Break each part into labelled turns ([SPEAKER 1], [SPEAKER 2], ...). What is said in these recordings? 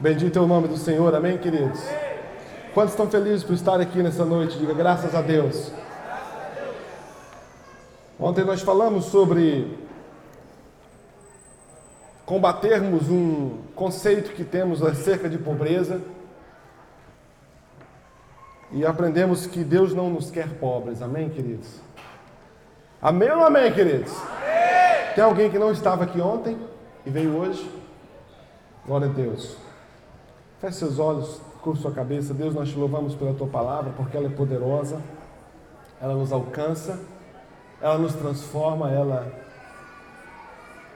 [SPEAKER 1] Bendito é o nome do Senhor, amém, queridos? Quantos estão felizes por estar aqui nessa noite? Diga graças a Deus. Ontem nós falamos sobre combatermos um conceito que temos acerca de pobreza e aprendemos que Deus não nos quer pobres, amém, queridos? Amém ou amém, queridos? Amém. Tem alguém que não estava aqui ontem e veio hoje? Glória a Deus. Feche seus olhos, curva sua cabeça. Deus, nós te louvamos pela tua palavra, porque ela é poderosa, ela nos alcança, ela nos transforma, ela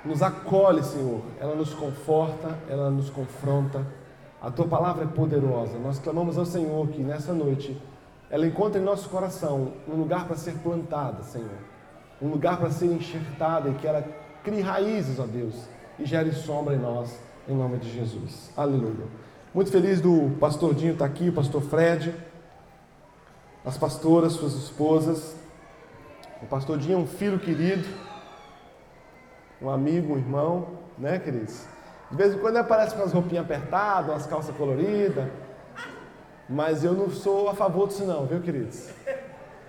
[SPEAKER 1] nos acolhe, Senhor, ela nos conforta, ela nos confronta. A tua palavra é poderosa. Nós clamamos ao Senhor que nessa noite ela encontre em nosso coração um lugar para ser plantada, Senhor. Um lugar para ser enxertada e que ela crie raízes, ó Deus, e gere sombra em nós, em nome de Jesus. Aleluia. Muito feliz do pastor Dinho estar aqui, o pastor Fred, as pastoras, suas esposas. O pastor Dinho é um filho querido, um amigo, um irmão, né, queridos? De vez em quando ele aparece com as roupinhas apertadas, umas calças coloridas. Mas eu não sou a favor disso não, viu, queridos?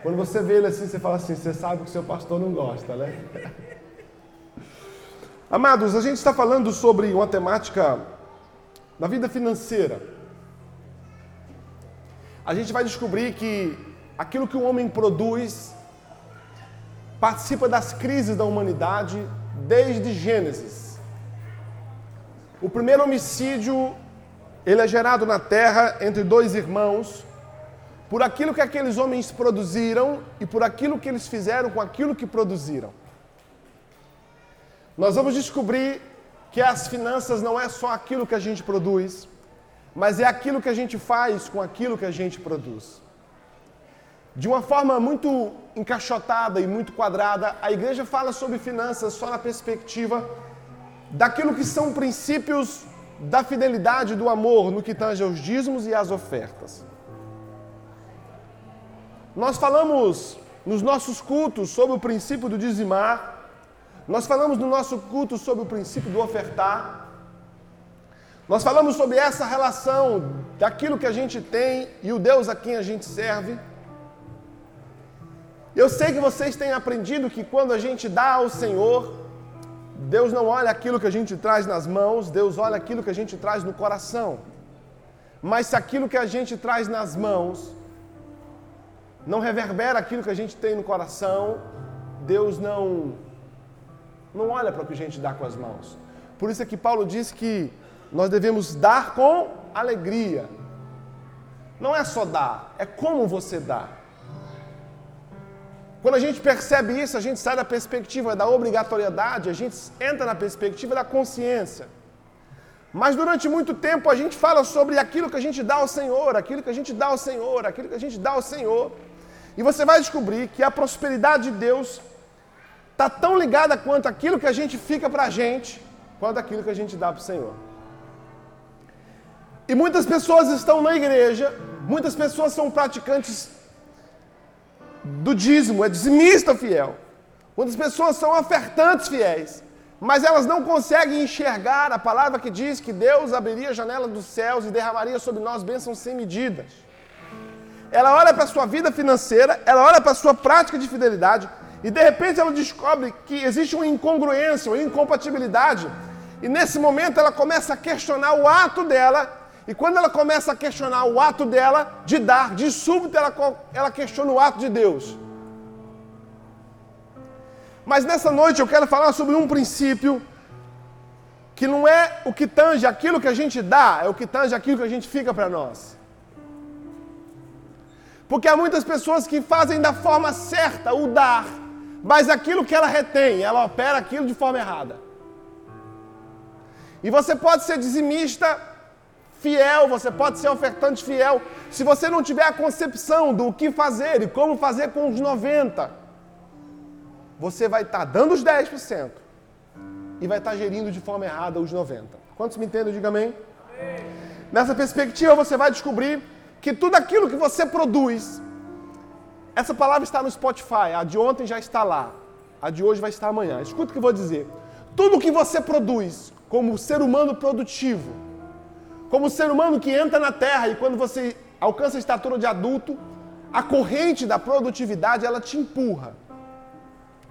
[SPEAKER 1] Quando você vê ele assim, você fala assim, você sabe que o seu pastor não gosta, né? Amados, a gente está falando sobre uma temática da vida financeira. A gente vai descobrir que aquilo que o homem produz participa das crises da humanidade desde Gênesis. O primeiro homicídio, ele é gerado na terra entre dois irmãos, por aquilo que aqueles homens produziram e por aquilo que eles fizeram com aquilo que produziram. Nós vamos descobrir que as finanças não é só aquilo que a gente produz, mas é aquilo que a gente faz com aquilo que a gente produz. De uma forma muito encaixotada e muito quadrada, a igreja fala sobre finanças só na perspectiva daquilo que são princípios da fidelidade, do amor, no que tange aos dízimos e às ofertas. Nós falamos nos nossos cultos sobre o princípio do dizimar, nós falamos no nosso culto sobre o princípio do ofertar, nós falamos sobre essa relação daquilo que a gente tem e o Deus a quem a gente serve. Eu sei que vocês têm aprendido que quando a gente dá ao Senhor, Deus não olha aquilo que a gente traz nas mãos, Deus olha aquilo que a gente traz no coração. Mas se aquilo que a gente traz nas mãos não reverbera aquilo que a gente tem no coração, Deus não não olha para o que a gente dá com as mãos. Por isso é que Paulo diz que nós devemos dar com alegria. Não é só dar, é como você dá. Quando a gente percebe isso, a gente sai da perspectiva da obrigatoriedade, a gente entra na perspectiva da consciência. Mas durante muito tempo a gente fala sobre aquilo que a gente dá ao Senhor, aquilo que a gente dá ao Senhor, aquilo que a gente dá ao Senhor. E você vai descobrir que a prosperidade de Deus está tão ligada quanto aquilo que a gente fica para a gente, quanto aquilo que a gente dá para o Senhor. E muitas pessoas estão na igreja, muitas pessoas são praticantes do dízimo, é dizimista fiel. Muitas pessoas são ofertantes fiéis, mas elas não conseguem enxergar a palavra que diz que Deus abriria a janela dos céus e derramaria sobre nós bênçãos sem medidas. Ela olha para a sua vida financeira, ela olha para a sua prática de fidelidade e de repente ela descobre que existe uma incongruência, uma incompatibilidade. E nesse momento ela começa a questionar o ato dela e quando ela começa a questionar o ato dela de dar, de súbito ela, ela questiona o ato de Deus. Mas nessa noite eu quero falar sobre um princípio que não é o que tange aquilo que a gente dá, é o que tange aquilo que a gente fica para nós. Porque há muitas pessoas que fazem da forma certa o dar, mas aquilo que ela retém, ela opera aquilo de forma errada. E você pode ser dizimista fiel, você pode ser ofertante fiel. Se você não tiver a concepção do que fazer e como fazer com os 90, você vai estar tá dando os 10% e vai estar tá gerindo de forma errada os 90. Quantos me entendem? Diga amém. amém. Nessa perspectiva, você vai descobrir que tudo aquilo que você produz, essa palavra está no Spotify, a de ontem já está lá, a de hoje vai estar amanhã. Escuta o que eu vou dizer. Tudo que você produz como ser humano produtivo, como ser humano que entra na terra e quando você alcança a estatura de adulto, a corrente da produtividade ela te empurra.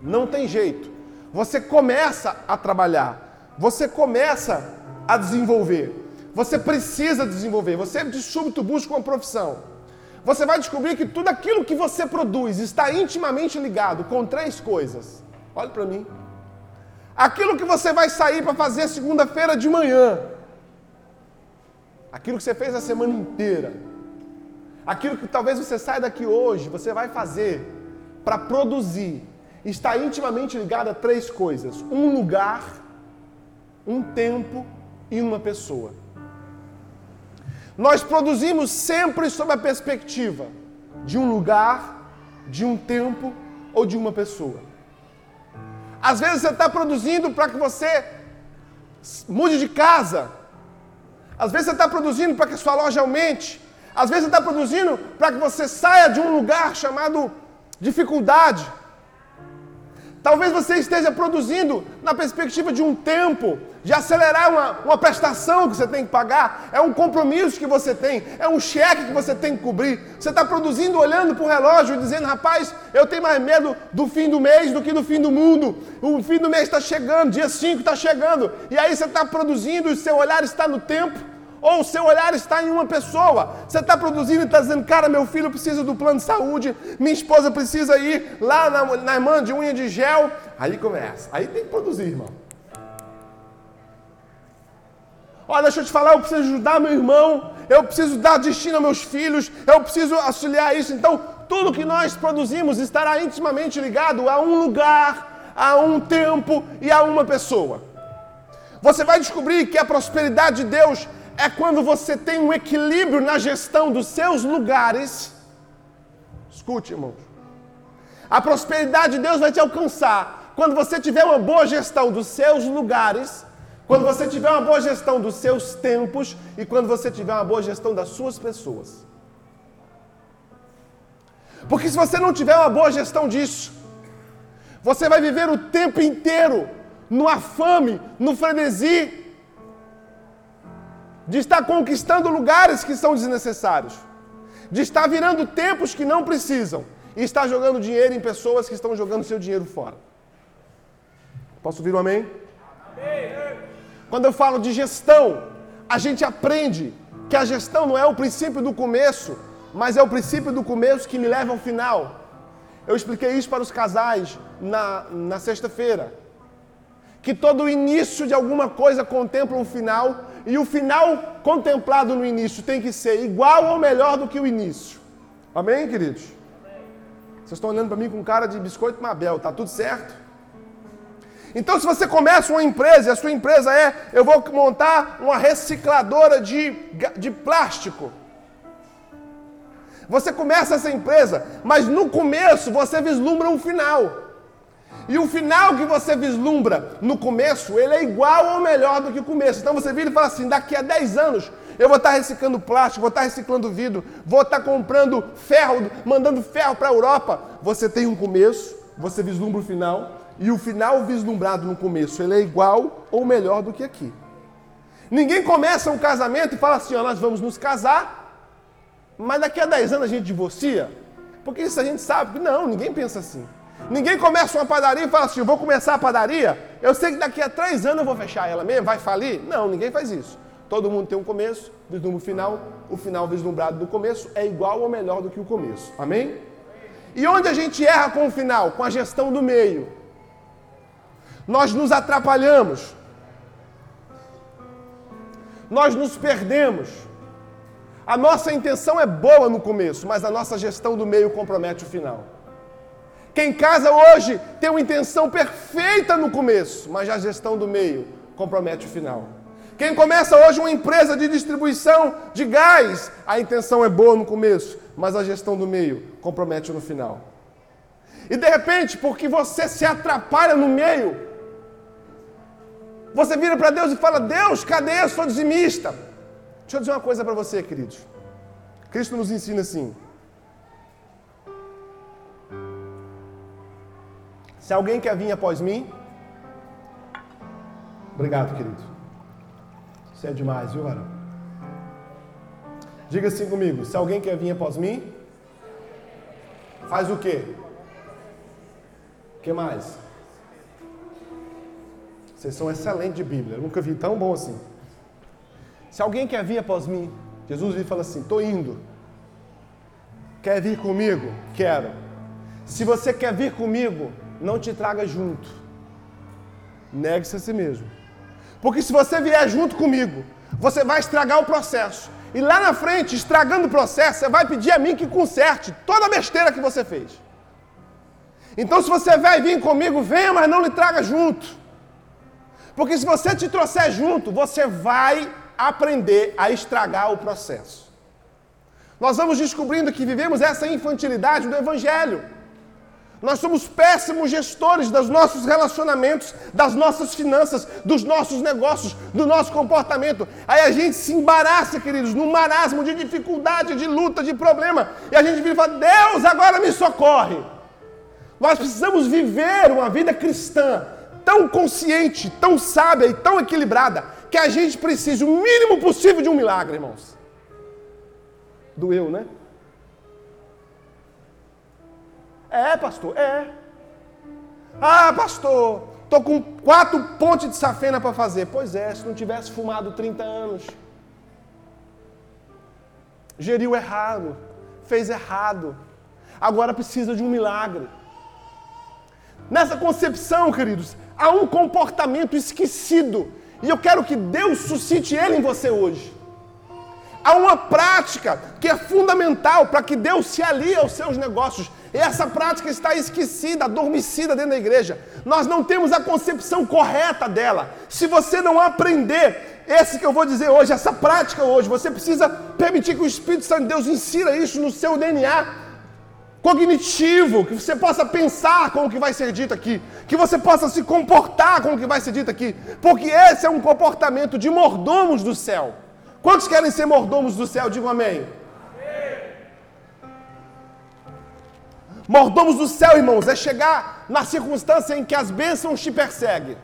[SPEAKER 1] Não tem jeito. Você começa a trabalhar, você começa a desenvolver. Você precisa desenvolver. Você de súbito busca uma profissão. Você vai descobrir que tudo aquilo que você produz está intimamente ligado com três coisas. Olhe para mim. Aquilo que você vai sair para fazer segunda-feira de manhã. Aquilo que você fez a semana inteira. Aquilo que talvez você saia daqui hoje, você vai fazer para produzir. Está intimamente ligado a três coisas: um lugar, um tempo e uma pessoa. Nós produzimos sempre sob a perspectiva de um lugar, de um tempo ou de uma pessoa. Às vezes você está produzindo para que você mude de casa. Às vezes você está produzindo para que sua loja aumente. Às vezes você está produzindo para que você saia de um lugar chamado dificuldade. Talvez você esteja produzindo na perspectiva de um tempo, de acelerar uma, uma prestação que você tem que pagar, é um compromisso que você tem, é um cheque que você tem que cobrir. Você está produzindo olhando para o relógio dizendo, rapaz, eu tenho mais medo do fim do mês do que do fim do mundo. O fim do mês está chegando, dia 5 está chegando. E aí você está produzindo e seu olhar está no tempo ou o seu olhar está em uma pessoa. Você está produzindo e está dizendo, cara, meu filho precisa do plano de saúde, minha esposa precisa ir lá na, na irmã de unha de gel. Aí começa. Aí tem que produzir, irmão. Olha, deixa eu te falar, eu preciso ajudar meu irmão, eu preciso dar destino aos meus filhos, eu preciso auxiliar isso. Então, tudo que nós produzimos estará intimamente ligado a um lugar, a um tempo e a uma pessoa. Você vai descobrir que a prosperidade de Deus é quando você tem um equilíbrio na gestão dos seus lugares. Escute, irmãos. A prosperidade de Deus vai te alcançar quando você tiver uma boa gestão dos seus lugares, quando você tiver uma boa gestão dos seus tempos e quando você tiver uma boa gestão das suas pessoas. Porque se você não tiver uma boa gestão disso, você vai viver o tempo inteiro no afame, no frenesi, de estar conquistando lugares que são desnecessários, de estar virando tempos que não precisam e estar jogando dinheiro em pessoas que estão jogando seu dinheiro fora. Posso ouvir um amém? amém? Quando eu falo de gestão, a gente aprende que a gestão não é o princípio do começo, mas é o princípio do começo que me leva ao final. Eu expliquei isso para os casais na, na sexta-feira. Que todo início de alguma coisa contempla um final, e o final contemplado no início tem que ser igual ou melhor do que o início. Amém, queridos? Vocês estão olhando para mim com cara de biscoito Mabel, tá tudo certo? Então, se você começa uma empresa e a sua empresa é, eu vou montar uma recicladora de, de plástico. Você começa essa empresa, mas no começo você vislumbra um final. E o final que você vislumbra no começo, ele é igual ou melhor do que o começo. Então você vira e fala assim: daqui a 10 anos eu vou estar reciclando plástico, vou estar reciclando vidro, vou estar comprando ferro, mandando ferro para a Europa. Você tem um começo, você vislumbra o final, e o final vislumbrado no começo, ele é igual ou melhor do que aqui. Ninguém começa um casamento e fala assim: ó, nós vamos nos casar, mas daqui a 10 anos a gente divorcia. Porque isso a gente sabe não, ninguém pensa assim. Ninguém começa uma padaria e fala assim: eu vou começar a padaria, eu sei que daqui a três anos eu vou fechar ela mesmo, vai falir. Não, ninguém faz isso. Todo mundo tem um começo, vislumbra o final, o final vislumbrado do começo é igual ou melhor do que o começo. Amém? E onde a gente erra com o final? Com a gestão do meio. Nós nos atrapalhamos. Nós nos perdemos. A nossa intenção é boa no começo, mas a nossa gestão do meio compromete o final. Quem casa hoje tem uma intenção perfeita no começo, mas a gestão do meio compromete o final. Quem começa hoje uma empresa de distribuição de gás, a intenção é boa no começo, mas a gestão do meio compromete no final. E de repente, porque você se atrapalha no meio, você vira para Deus e fala: Deus, cadê? Eu sou dizimista. Deixa eu dizer uma coisa para você, queridos. Cristo nos ensina assim: Se alguém quer vir após mim, obrigado, querido. Você é demais, viu, varão? Diga assim comigo: se alguém quer vir após mim, faz o quê? O que mais? Vocês são excelentes de Bíblia. Eu nunca vi tão bom assim. Se alguém quer vir após mim, Jesus lhe fala assim: estou indo. Quer vir comigo? Quero. Se você quer vir comigo, não te traga junto. Negue-se a si mesmo. Porque se você vier junto comigo, você vai estragar o processo. E lá na frente, estragando o processo, você vai pedir a mim que conserte toda a besteira que você fez. Então, se você vai vir comigo, venha, mas não lhe traga junto. Porque se você te trouxer junto, você vai aprender a estragar o processo. Nós vamos descobrindo que vivemos essa infantilidade do Evangelho. Nós somos péssimos gestores dos nossos relacionamentos, das nossas finanças, dos nossos negócios, do nosso comportamento. Aí a gente se embaraça, queridos, num marasmo de dificuldade, de luta, de problema. E a gente vira e fala: Deus, agora me socorre. Nós precisamos viver uma vida cristã tão consciente, tão sábia e tão equilibrada, que a gente precisa o mínimo possível de um milagre, irmãos. Doeu, né? É, pastor, é. Ah, pastor, tô com quatro pontes de safena para fazer. Pois é, se não tivesse fumado 30 anos. Geriu errado, fez errado. Agora precisa de um milagre. Nessa concepção, queridos, há um comportamento esquecido. E eu quero que Deus suscite ele em você hoje. Há uma prática que é fundamental para que Deus se alie aos seus negócios. E essa prática está esquecida, adormecida dentro da igreja. Nós não temos a concepção correta dela. Se você não aprender esse que eu vou dizer hoje, essa prática hoje, você precisa permitir que o Espírito Santo de Deus insira isso no seu DNA cognitivo, que você possa pensar com o que vai ser dito aqui, que você possa se comportar com o que vai ser dito aqui, porque esse é um comportamento de mordomos do céu. Quantos querem ser mordomos do céu? Digam amém. Mordomos do céu, irmãos, é chegar na circunstância em que as bênçãos te perseguem.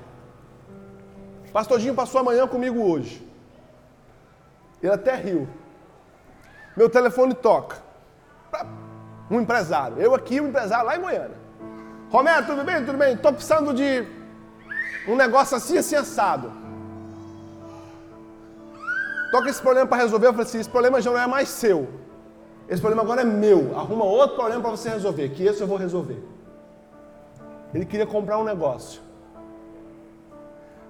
[SPEAKER 1] Pastor passou amanhã comigo hoje. Ele até riu. Meu telefone toca. Um empresário. Eu aqui, um empresário lá em Goiânia. Romero, tudo bem? Tudo bem? Estou precisando de um negócio assim, assim, assado. Toca esse problema para resolver. Eu falei assim: esse problema já não é mais seu. Esse problema agora é meu. Arruma outro problema para você resolver, que esse eu vou resolver. Ele queria comprar um negócio.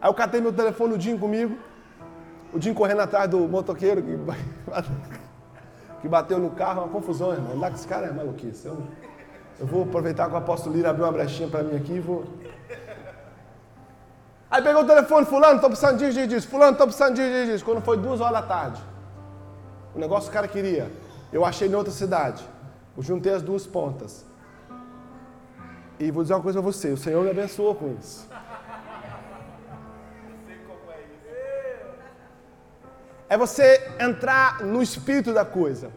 [SPEAKER 1] Aí eu catei meu telefone, o Dinho comigo. O Dinho correndo atrás do motoqueiro que, que bateu no carro. Uma confusão, irmão. Andar com esse cara é maluquice. Eu, eu vou aproveitar que o apóstolo Lira abriu uma brechinha para mim aqui e vou. Aí pegou o telefone, fulano, estou precisando disso, disso, fulano, estou precisando disso, disso. Quando foi duas horas da tarde. O negócio que o cara queria. Eu achei em outra cidade. Eu juntei as duas pontas. E vou dizer uma coisa a você: o Senhor me abençoou com isso. É você entrar no espírito da coisa.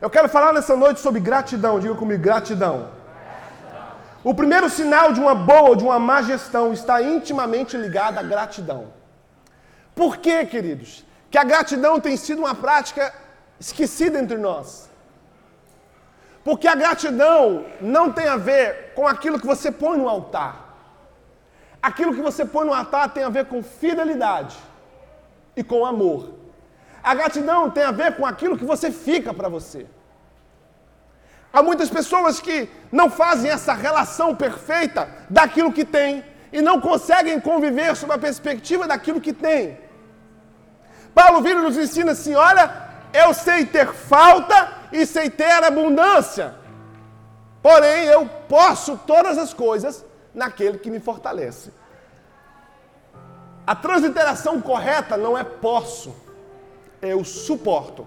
[SPEAKER 1] Eu quero falar nessa noite sobre gratidão. Diga comigo: gratidão. O primeiro sinal de uma boa ou de uma má gestão está intimamente ligado à gratidão. Por quê, queridos? Que a gratidão tem sido uma prática esquecida entre nós. Porque a gratidão não tem a ver com aquilo que você põe no altar. Aquilo que você põe no altar tem a ver com fidelidade e com amor. A gratidão tem a ver com aquilo que você fica para você. Há muitas pessoas que não fazem essa relação perfeita daquilo que tem e não conseguem conviver sob a perspectiva daquilo que tem. Paulo Vira nos ensina assim: olha, eu sei ter falta e sei ter abundância. Porém, eu posso todas as coisas naquele que me fortalece. A transliteração correta não é posso, eu suporto.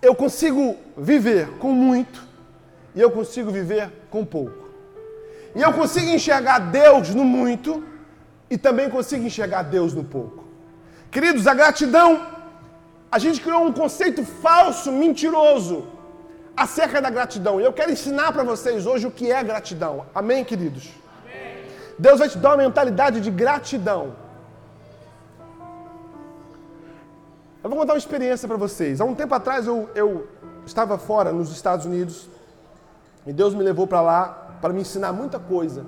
[SPEAKER 1] Eu consigo viver com muito e eu consigo viver com pouco. E eu consigo enxergar Deus no muito e também consigo enxergar Deus no pouco. Queridos, a gratidão, a gente criou um conceito falso, mentiroso, acerca da gratidão. E eu quero ensinar para vocês hoje o que é gratidão. Amém, queridos? Amém. Deus vai te dar uma mentalidade de gratidão. Eu vou contar uma experiência para vocês. Há um tempo atrás eu, eu estava fora nos Estados Unidos e Deus me levou para lá para me ensinar muita coisa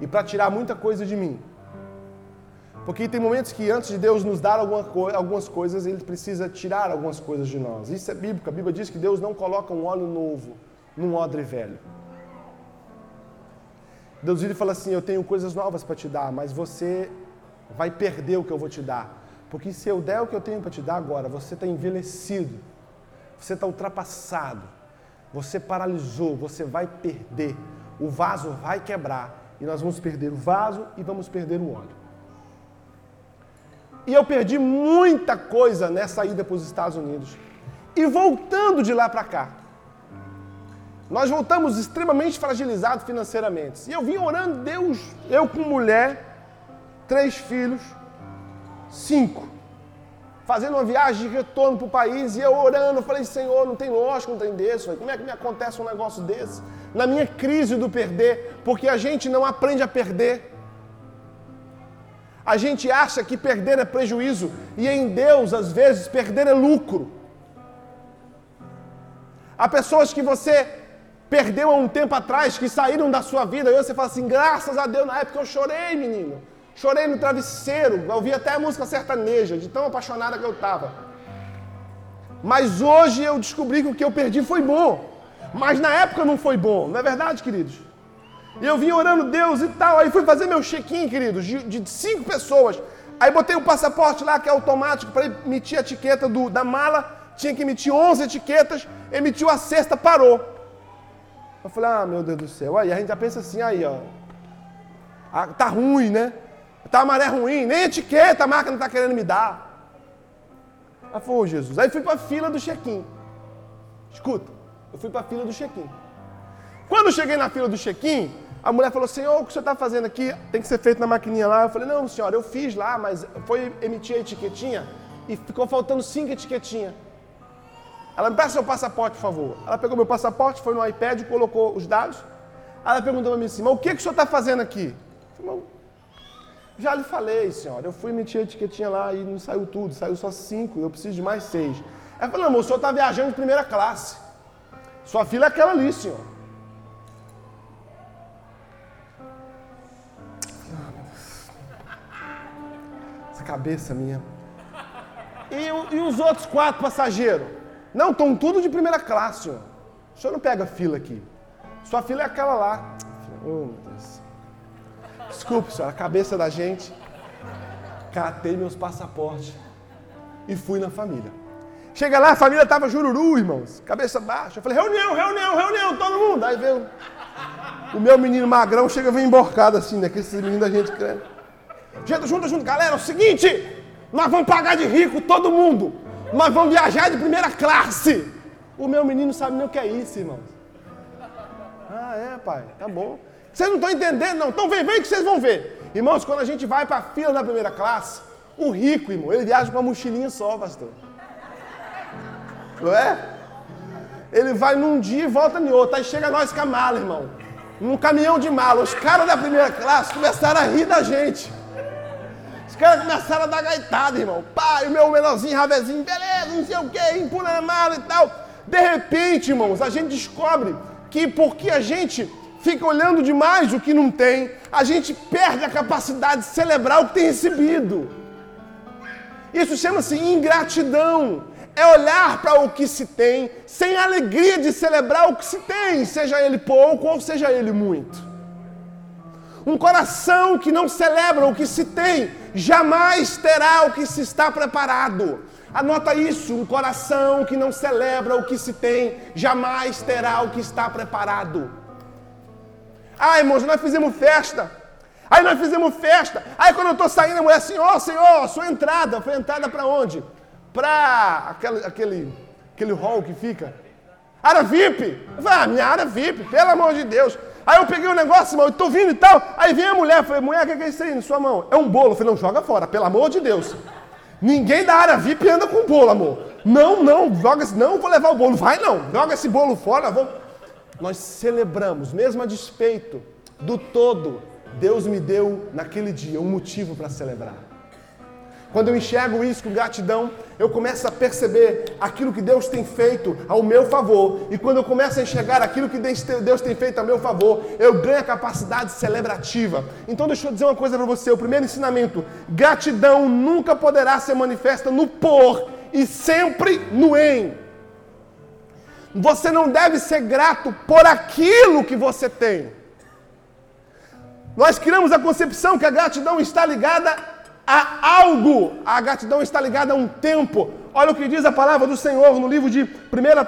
[SPEAKER 1] e para tirar muita coisa de mim. Porque tem momentos que antes de Deus nos dar co algumas coisas, Ele precisa tirar algumas coisas de nós. Isso é bíblico. A Bíblia diz que Deus não coloca um óleo novo num odre velho. Deus ele fala assim: Eu tenho coisas novas para te dar, mas você vai perder o que eu vou te dar. Porque se eu der o que eu tenho para te dar agora, você está envelhecido, você está ultrapassado, você paralisou, você vai perder. O vaso vai quebrar e nós vamos perder o vaso e vamos perder o óleo. E eu perdi muita coisa nessa ida para os Estados Unidos. E voltando de lá para cá, nós voltamos extremamente fragilizados financeiramente. E eu vim orando, Deus, eu com mulher, três filhos, cinco, fazendo uma viagem de retorno para o país, e eu orando, falei, Senhor, não tem lógica, não tem desse, como é que me acontece um negócio desse? Na minha crise do perder, porque a gente não aprende a perder. A gente acha que perder é prejuízo, e em Deus, às vezes, perder é lucro. Há pessoas que você perdeu há um tempo atrás, que saíram da sua vida, e você fala assim: graças a Deus, na época eu chorei, menino. Chorei no travesseiro, ouvi até a música sertaneja, de tão apaixonada que eu estava. Mas hoje eu descobri que o que eu perdi foi bom. Mas na época não foi bom, não é verdade, queridos? E eu vim orando Deus e tal. Aí fui fazer meu check-in, queridos, de, de, cinco pessoas. Aí botei o passaporte lá, que é automático, para emitir a etiqueta do, da mala. Tinha que emitir 11 etiquetas. Emitiu a sexta, parou. Eu falei, ah, meu Deus do céu. Aí a gente já pensa assim, aí, ó. Ah, tá ruim, né? Tá maré ruim, nem etiqueta a marca não tá querendo me dar. Aí oh, Jesus. Aí fui para a fila do check-in. Escuta, eu fui para a fila do check-in. Quando cheguei na fila do check-in, a mulher falou, senhor, o que você está fazendo aqui tem que ser feito na maquininha lá. Eu falei, não, senhora, eu fiz lá, mas foi emitir a etiquetinha e ficou faltando cinco etiquetinhas. Ela me presta seu passaporte, por favor. Ela pegou meu passaporte, foi no iPad, colocou os dados. Ela perguntou para mim assim, mas o que, que o senhor está fazendo aqui? Eu falei, já lhe falei, senhora, eu fui emitir a etiquetinha lá e não saiu tudo, saiu só cinco, eu preciso de mais seis. Ela falou, não, o senhor está viajando de primeira classe. Sua filha é aquela ali, senhor. Essa cabeça minha. E, e os outros quatro passageiros? Não, estão tudo de primeira classe, senhor. O senhor não pega fila aqui. Sua fila é aquela lá. Oh, meu Deus. Desculpe, senhora, a cabeça da gente. Catei meus passaportes e fui na família. Chega lá, a família tava jururu, irmãos. Cabeça baixa. Eu falei, reunião, reunião, reunião, todo mundo. Aí veio o meu menino magrão, chega vem emborcado assim, né? Que esses meninos da gente crê. Gente, junto, junto, galera, é o seguinte, nós vamos pagar de rico todo mundo. Nós vamos viajar de primeira classe. O meu menino sabe nem o que é isso, irmãos. Ah, é, pai, tá bom. Vocês não estão entendendo, não. Então vem, vem que vocês vão ver. Irmãos, quando a gente vai para a fila da primeira classe, o rico, irmão, ele viaja com uma mochilinha só, pastor. Não é? Ele vai num dia e volta em outro. Aí chega nós com a mala, irmão. Num caminhão de mala. Os caras da primeira classe começaram a rir da gente. Os caras começaram a dar gaitada, irmão. Pai, o meu menorzinho, ravezinho, beleza, não sei o quê, empurra a mala e tal. De repente, irmãos, a gente descobre que porque a gente fica olhando demais o que não tem, a gente perde a capacidade de celebrar o que tem recebido. Isso chama-se ingratidão. É olhar para o que se tem sem alegria de celebrar o que se tem, seja ele pouco ou seja ele muito. Um coração que não celebra o que se tem jamais terá o que se está preparado. Anota isso: um coração que não celebra o que se tem jamais terá o que está preparado. Ah, irmãos, nós fizemos festa. Aí nós fizemos festa. Aí quando eu estou saindo, a mulher oh, Senhor, sua entrada. Foi entrada para onde? Para aquele, aquele, aquele hall que fica. Área VIP. Eu falei, ah, minha área VIP, pelo amor de Deus. Aí eu peguei o um negócio, irmão, tô vindo e tal. Aí vem a mulher, falei, mulher, o que é isso aí na sua mão? É um bolo. Eu falei, não, joga fora, pelo amor de Deus. Ninguém da área VIP anda com bolo, amor. Não, não, joga, não vou levar o bolo. Vai não, joga esse bolo fora, vou nós celebramos, mesmo a despeito do todo, Deus me deu naquele dia um motivo para celebrar. Quando eu enxergo isso com gratidão, eu começo a perceber aquilo que Deus tem feito ao meu favor. E quando eu começo a enxergar aquilo que Deus tem feito ao meu favor, eu ganho a capacidade celebrativa. Então, deixa eu dizer uma coisa para você: o primeiro ensinamento, gratidão nunca poderá ser manifesta no por e sempre no em. Você não deve ser grato por aquilo que você tem. Nós criamos a concepção que a gratidão está ligada a algo. A gratidão está ligada a um tempo. Olha o que diz a palavra do Senhor no livro de 1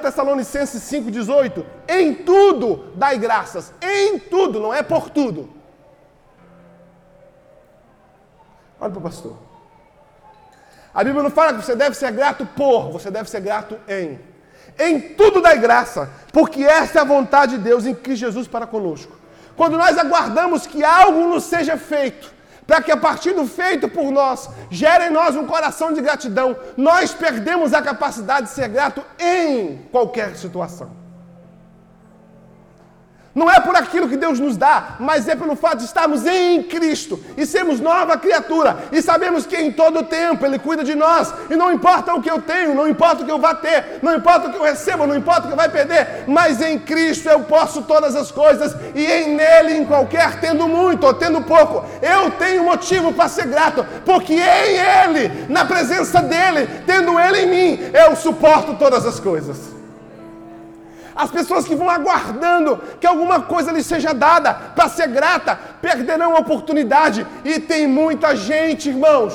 [SPEAKER 1] Tessalonicenses 5,18. Em tudo dai graças. Em tudo, não é por tudo. Olha para o pastor. A Bíblia não fala que você deve ser grato por, você deve ser grato em. Em tudo dai graça, porque esta é a vontade de Deus em Cristo Jesus para conosco. Quando nós aguardamos que algo nos seja feito, para que a partir do feito por nós gere em nós um coração de gratidão, nós perdemos a capacidade de ser grato em qualquer situação. Não é por aquilo que Deus nos dá, mas é pelo fato de estarmos em Cristo e sermos nova criatura e sabemos que em todo tempo Ele cuida de nós e não importa o que eu tenho, não importa o que eu vá ter, não importa o que eu recebo, não importa o que eu vai perder, mas em Cristo eu posso todas as coisas e em Nele, em qualquer, tendo muito ou tendo pouco, eu tenho motivo para ser grato, porque em Ele, na presença dEle, tendo Ele em mim, eu suporto todas as coisas. As pessoas que vão aguardando que alguma coisa lhes seja dada para ser grata, perderão a oportunidade. E tem muita gente, irmãos,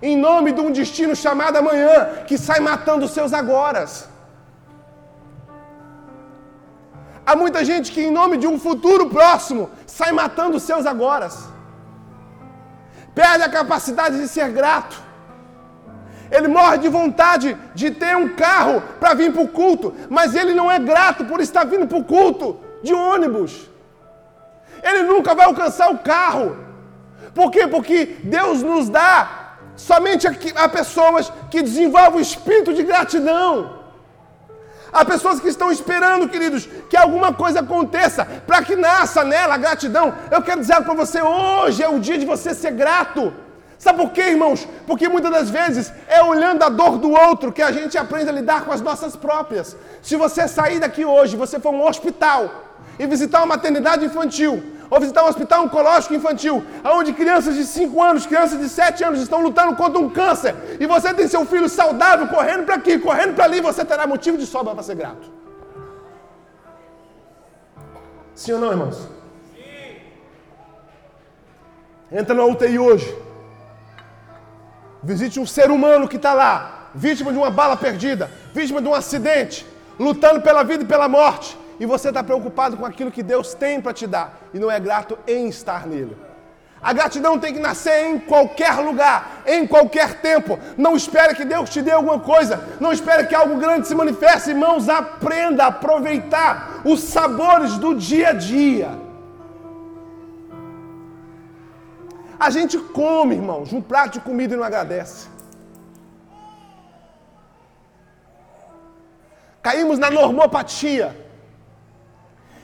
[SPEAKER 1] em nome de um destino chamado amanhã, que sai matando seus agoras. Há muita gente que, em nome de um futuro próximo, sai matando os seus agoras. Perde a capacidade de ser grato. Ele morre de vontade de ter um carro para vir para o culto, mas ele não é grato por estar vindo para o culto de ônibus. Ele nunca vai alcançar o carro. Por quê? Porque Deus nos dá somente a, a pessoas que desenvolvem o espírito de gratidão. Há pessoas que estão esperando, queridos, que alguma coisa aconteça para que nasça nela a gratidão. Eu quero dizer para você: hoje é o dia de você ser grato. Sabe por quê, irmãos? Porque muitas das vezes é olhando a dor do outro que a gente aprende a lidar com as nossas próprias. Se você sair daqui hoje, você for um hospital e visitar uma maternidade infantil, ou visitar um hospital oncológico infantil, onde crianças de 5 anos, crianças de 7 anos estão lutando contra um câncer, e você tem seu filho saudável correndo para aqui, correndo para ali, você terá motivo de sobra para ser grato. Sim ou não, irmãos? Sim. Entra na UTI hoje. Visite um ser humano que está lá, vítima de uma bala perdida, vítima de um acidente, lutando pela vida e pela morte. E você está preocupado com aquilo que Deus tem para te dar e não é grato em estar nele. A gratidão tem que nascer em qualquer lugar, em qualquer tempo. Não espere que Deus te dê alguma coisa. Não espere que algo grande se manifeste. Irmãos, aprenda a aproveitar os sabores do dia a dia. A gente come, irmãos, um prato de comida e não agradece. Caímos na normopatia.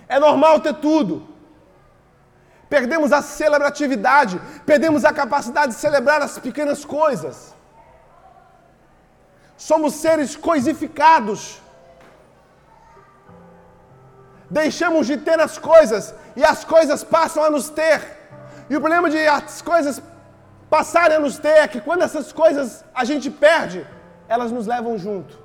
[SPEAKER 1] É normal ter tudo. Perdemos a celebratividade, perdemos a capacidade de celebrar as pequenas coisas. Somos seres coisificados. Deixamos de ter as coisas e as coisas passam a nos ter. E o problema de as coisas passarem a nos ter é que quando essas coisas a gente perde, elas nos levam junto.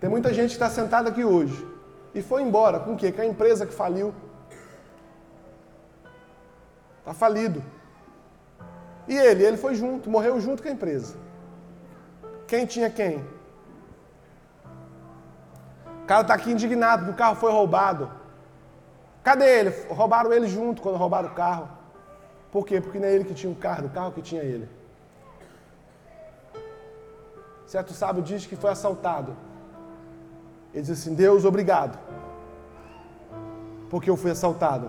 [SPEAKER 1] Tem muita gente que está sentada aqui hoje e foi embora com o quê? Com a empresa que faliu. Está falido. E ele? Ele foi junto, morreu junto com a empresa. Quem tinha quem? O cara está aqui indignado porque o carro foi roubado. Cadê ele? Roubaram ele junto quando roubaram o carro. Por quê? Porque não é ele que tinha o carro, o carro que tinha ele. Certo sábio diz que foi assaltado. Ele diz assim: Deus, obrigado. Porque eu fui assaltado.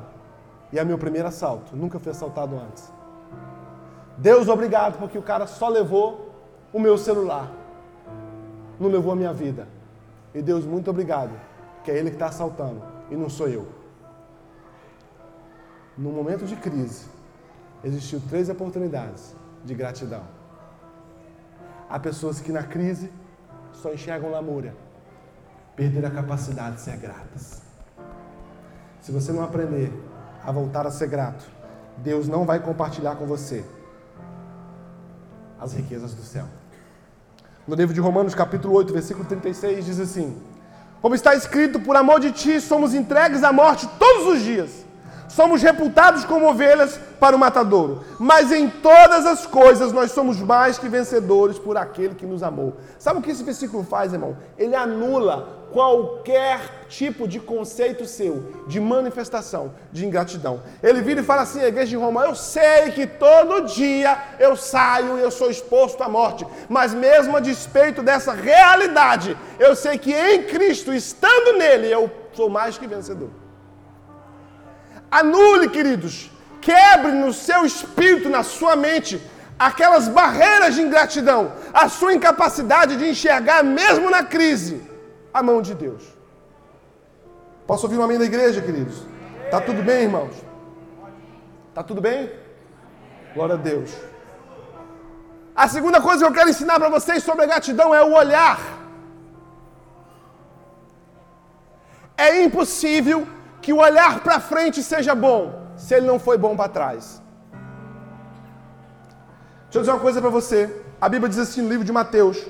[SPEAKER 1] E é meu primeiro assalto. Nunca fui assaltado antes. Deus, obrigado, porque o cara só levou o meu celular. Não levou a minha vida. E Deus, muito obrigado, que é Ele que está assaltando e não sou eu no momento de crise, existiu três oportunidades de gratidão. Há pessoas que na crise só enxergam lamúria, perder a capacidade de ser gratas. Se você não aprender a voltar a ser grato, Deus não vai compartilhar com você as riquezas do céu. No livro de Romanos, capítulo 8, versículo 36, diz assim: Como está escrito, por amor de ti somos entregues à morte todos os dias. Somos reputados como ovelhas para o matadouro. Mas em todas as coisas nós somos mais que vencedores por aquele que nos amou. Sabe o que esse versículo faz, irmão? Ele anula qualquer tipo de conceito seu de manifestação de ingratidão. Ele vira e fala assim à igreja de Roma: Eu sei que todo dia eu saio e eu sou exposto à morte, mas mesmo a despeito dessa realidade, eu sei que em Cristo, estando nele, eu sou mais que vencedor. Anule, queridos, quebre no seu espírito, na sua mente, aquelas barreiras de ingratidão, a sua incapacidade de enxergar, mesmo na crise, a mão de Deus. Posso ouvir um amém da igreja, queridos? Tá tudo bem, irmãos? Tá tudo bem? Glória a Deus. A segunda coisa que eu quero ensinar para vocês sobre a gratidão é o olhar. É impossível que o olhar para frente seja bom, se ele não foi bom para trás. Deixa eu dizer uma coisa para você. A Bíblia diz assim no livro de Mateus,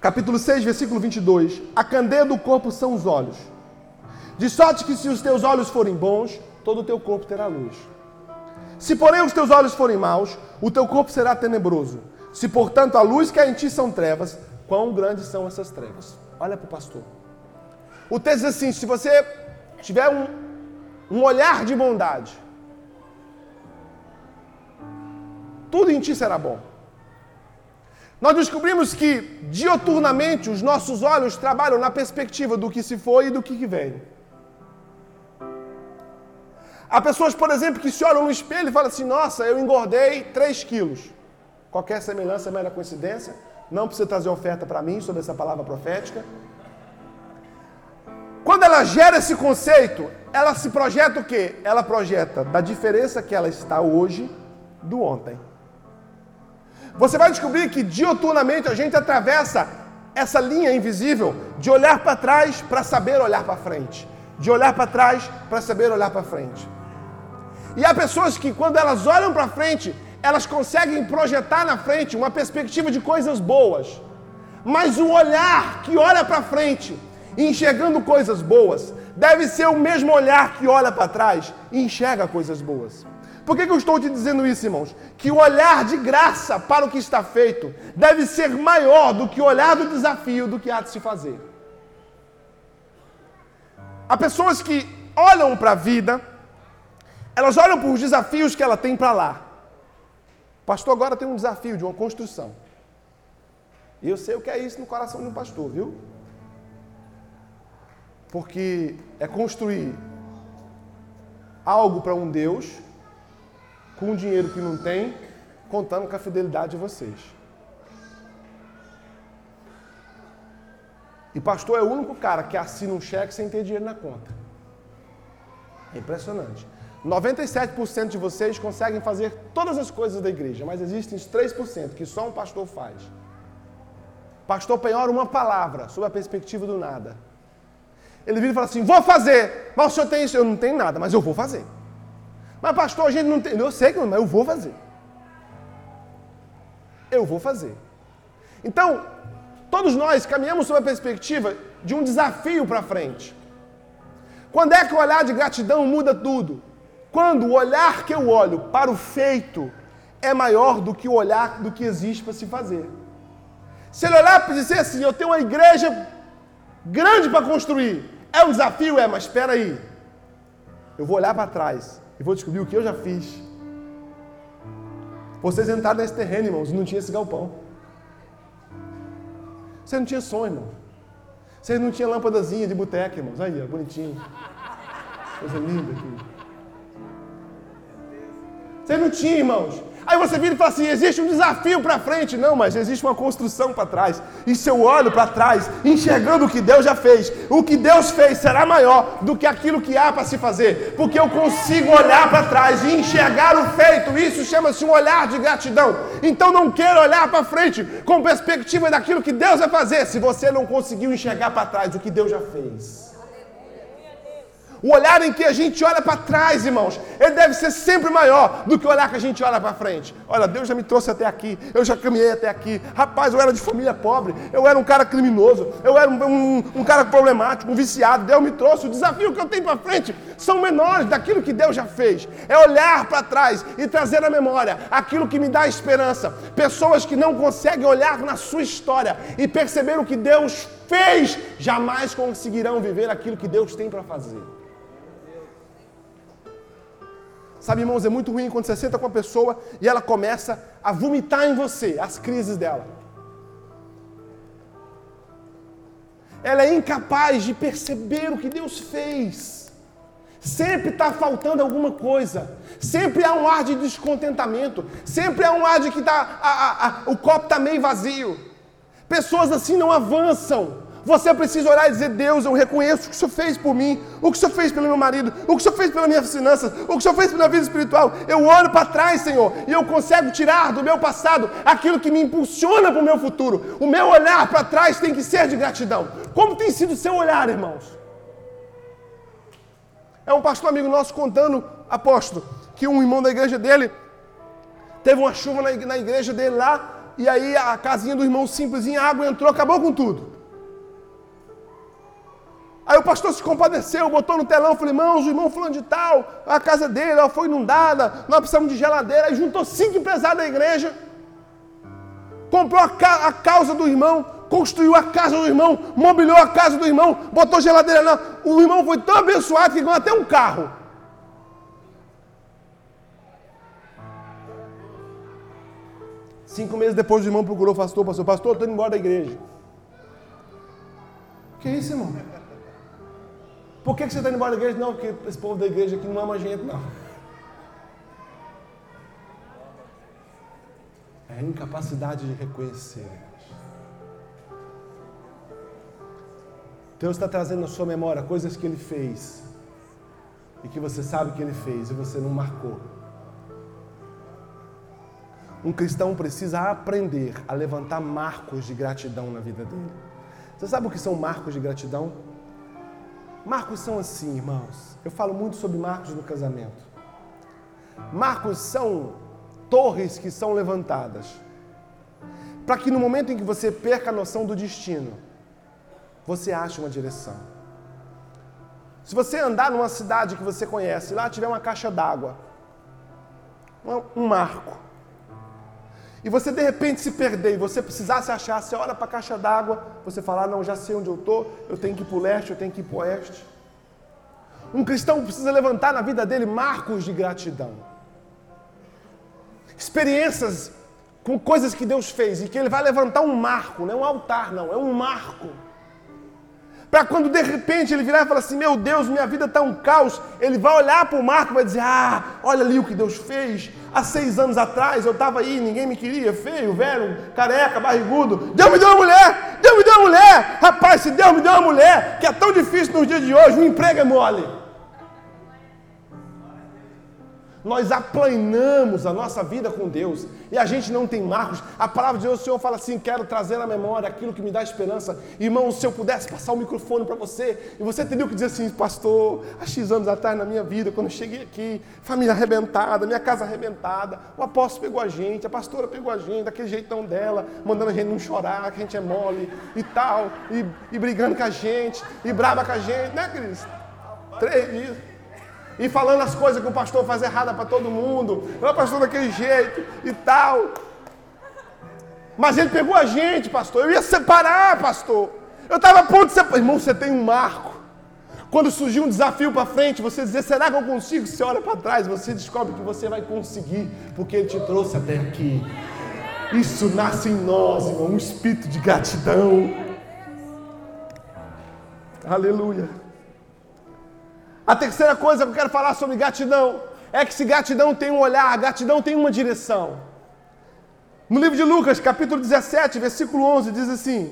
[SPEAKER 1] capítulo 6, versículo 22: A candeia do corpo são os olhos. De sorte que se os teus olhos forem bons, todo o teu corpo terá luz. Se porém os teus olhos forem maus, o teu corpo será tenebroso. Se portanto a luz que há em ti são trevas, quão grandes são essas trevas? Olha para o pastor. O texto diz assim: se você tiver um, um olhar de bondade, tudo em ti será bom. Nós descobrimos que dioturnamente os nossos olhos trabalham na perspectiva do que se foi e do que vem. Há pessoas, por exemplo, que se olham no espelho e falam assim: Nossa, eu engordei 3 quilos. Qualquer semelhança é mera coincidência. Não precisa trazer oferta para mim sobre essa palavra profética. Ela gera esse conceito, ela se projeta o quê? Ela projeta da diferença que ela está hoje do ontem. Você vai descobrir que dioturnamente a gente atravessa essa linha invisível de olhar para trás para saber olhar para frente, de olhar para trás para saber olhar para frente. E há pessoas que quando elas olham para frente, elas conseguem projetar na frente uma perspectiva de coisas boas. Mas o olhar que olha para frente, enxergando coisas boas, deve ser o mesmo olhar que olha para trás e enxerga coisas boas. Por que, que, eu estou te dizendo isso, irmãos? Que o olhar de graça para o que está feito deve ser maior do que o olhar do desafio do que há de se fazer. Há pessoas que olham para a vida, elas olham para os desafios que ela tem para lá. O pastor agora tem um desafio de uma construção. E eu sei o que é isso no coração de um pastor, viu? Porque é construir algo para um Deus com dinheiro que não tem, contando com a fidelidade de vocês. E pastor é o único cara que assina um cheque sem ter dinheiro na conta. É impressionante. 97% de vocês conseguem fazer todas as coisas da igreja, mas existem os 3% que só um pastor faz. Pastor penhora uma palavra sobre a perspectiva do nada. Ele vira e fala assim: Vou fazer, mas o senhor tem isso? Eu não tenho nada, mas eu vou fazer. Mas, pastor, a gente não tem. Eu sei que não, mas eu vou fazer. Eu vou fazer. Então, todos nós caminhamos sob a perspectiva de um desafio para frente. Quando é que o olhar de gratidão muda tudo? Quando o olhar que eu olho para o feito é maior do que o olhar do que existe para se fazer. Se ele olhar para dizer assim, eu tenho uma igreja grande para construir, é um desafio, é, mas espera aí. Eu vou olhar para trás e vou descobrir o que eu já fiz. Vocês entraram nesse terreno, irmãos, e não tinha esse galpão. Você não tinha som, irmão. Vocês não tinham lâmpadazinha de boteca, irmãos. Aí, ó, bonitinho. Coisa linda aqui. Vocês não tinham, irmãos, Aí você vira e fala assim: existe um desafio para frente. Não, mas existe uma construção para trás. E se eu olho para trás, enxergando o que Deus já fez, o que Deus fez será maior do que aquilo que há para se fazer. Porque eu consigo olhar para trás e enxergar o feito. Isso chama-se um olhar de gratidão. Então não queira olhar para frente com perspectiva daquilo que Deus vai fazer, se você não conseguiu enxergar para trás o que Deus já fez. O olhar em que a gente olha para trás, irmãos, ele deve ser sempre maior do que o olhar que a gente olha para frente. Olha, Deus já me trouxe até aqui, eu já caminhei até aqui. Rapaz, eu era de família pobre, eu era um cara criminoso, eu era um, um, um cara problemático, um viciado. Deus me trouxe. O desafio que eu tenho para frente são menores daquilo que Deus já fez. É olhar para trás e trazer à memória aquilo que me dá esperança. Pessoas que não conseguem olhar na sua história e perceber o que Deus fez, jamais conseguirão viver aquilo que Deus tem para fazer. Sabe, irmãos, é muito ruim quando você senta com a pessoa e ela começa a vomitar em você as crises dela. Ela é incapaz de perceber o que Deus fez. Sempre está faltando alguma coisa. Sempre há um ar de descontentamento. Sempre há um ar de que tá, a, a, a, o copo está meio vazio. Pessoas assim não avançam. Você precisa orar e dizer: Deus, eu reconheço o que o Senhor fez por mim, o que o Senhor fez pelo meu marido, o que o Senhor fez pelas minhas finanças, o que o Senhor fez pela vida espiritual. Eu olho para trás, Senhor, e eu consigo tirar do meu passado aquilo que me impulsiona para o meu futuro. O meu olhar para trás tem que ser de gratidão. Como tem sido o seu olhar, irmãos? É um pastor amigo nosso contando, apóstolo, que um irmão da igreja dele teve uma chuva na igreja dele lá, e aí a casinha do irmão simplesinha, a água entrou, acabou com tudo. Aí o pastor se compadeceu, botou no telão, falei, irmãos, o irmão falando de tal, a casa dele ela foi inundada, nós precisamos de geladeira. Aí juntou cinco empresários da igreja, comprou a, ca a causa do irmão, construiu a casa do irmão, mobiliou a casa do irmão, botou geladeira lá. O irmão foi tão abençoado que ganhou até um carro. Cinco meses depois o irmão procurou o pastor, pastor, pastor, estou indo embora da igreja. Que isso, irmão? Por que, você está indo embora da igreja? Não, porque esse povo da igreja aqui não ama a gente, não. É a incapacidade de reconhecer. Deus está trazendo na sua memória coisas que Ele fez e que você sabe que Ele fez e você não marcou. Um cristão precisa aprender a levantar marcos de gratidão na vida dele. Você sabe o que são marcos de gratidão? Marcos são assim, irmãos. Eu falo muito sobre marcos no casamento. Marcos são torres que são levantadas para que no momento em que você perca a noção do destino, você ache uma direção. Se você andar numa cidade que você conhece, lá tiver uma caixa d'água, um marco, e você de repente se perder e você precisar se achar, você olha para a caixa d'água, você fala, ah, não, já sei onde eu estou, eu tenho que ir para o leste, eu tenho que ir para o oeste. Um cristão precisa levantar na vida dele marcos de gratidão. Experiências com coisas que Deus fez e que ele vai levantar um marco, não é um altar, não, é um marco para quando de repente ele virar e falar assim: Meu Deus, minha vida está um caos. Ele vai olhar para o Marco e vai dizer: Ah, olha ali o que Deus fez. Há seis anos atrás eu estava aí, ninguém me queria, feio, velho, careca, barrigudo. Deus me deu uma mulher! Deus me deu uma mulher! Rapaz, se Deus me deu uma mulher, que é tão difícil nos dias de hoje, o emprego é mole. Nós aplanamos a nossa vida com Deus e a gente não tem marcos. A palavra de Deus, o Senhor fala assim: quero trazer na memória aquilo que me dá esperança. Irmão, se eu pudesse passar o microfone para você e você teria que dizer assim, pastor, há X anos atrás na minha vida, quando eu cheguei aqui, família arrebentada, minha casa arrebentada, o apóstolo pegou a gente, a pastora pegou a gente, daquele jeitão dela, mandando a gente não chorar, que a gente é mole e tal, e, e brigando com a gente, e brava com a gente, né, Cristo? Três dias e falando as coisas que o pastor faz errada para todo mundo, o pastor daquele jeito e tal. Mas ele pegou a gente, pastor. Eu ia separar, pastor. Eu estava a ponto de separar. Irmão, você tem um marco. Quando surgir um desafio para frente, você dizer, será que eu consigo? Você olha para trás, você descobre que você vai conseguir, porque ele te trouxe até aqui. Isso nasce em nós, irmão, um espírito de gratidão. Aleluia. A terceira coisa que eu quero falar sobre gratidão é que se gratidão tem um olhar, gratidão tem uma direção. No livro de Lucas, capítulo 17, versículo 11, diz assim: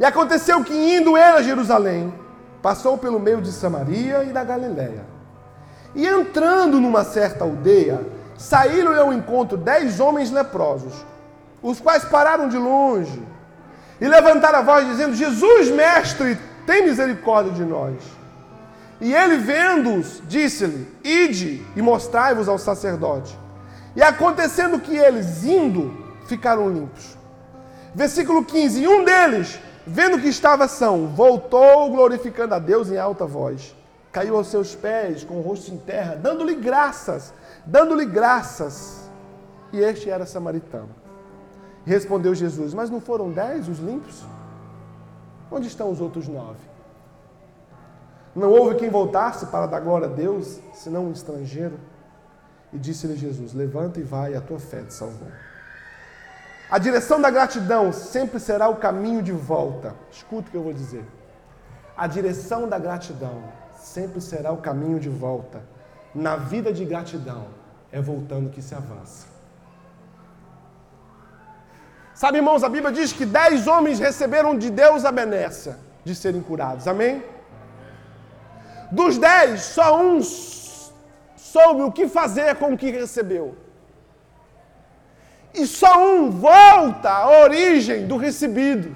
[SPEAKER 1] E aconteceu que, indo ele a Jerusalém, passou pelo meio de Samaria e da Galiléia. E entrando numa certa aldeia, saíram ao encontro dez homens leprosos, os quais pararam de longe e levantaram a voz, dizendo: Jesus, mestre, tem misericórdia de nós. E ele, vendo-os, disse-lhe: Ide e mostrai-vos ao sacerdote. E acontecendo que eles, indo, ficaram limpos. Versículo 15: E um deles, vendo que estava são, voltou glorificando a Deus em alta voz. Caiu aos seus pés, com o rosto em terra, dando-lhe graças, dando-lhe graças. E este era samaritano. Respondeu Jesus: Mas não foram dez os limpos? Onde estão os outros nove? Não houve quem voltasse para dar glória a Deus, senão um estrangeiro. E disse-lhe Jesus: Levanta e vai, a tua fé te salvou. A direção da gratidão sempre será o caminho de volta. Escuta o que eu vou dizer. A direção da gratidão sempre será o caminho de volta. Na vida de gratidão é voltando que se avança. Sabe, irmãos, a Bíblia diz que dez homens receberam de Deus a benécia de serem curados. Amém? Dos dez, só um soube o que fazer com o que recebeu. E só um volta à origem do recebido.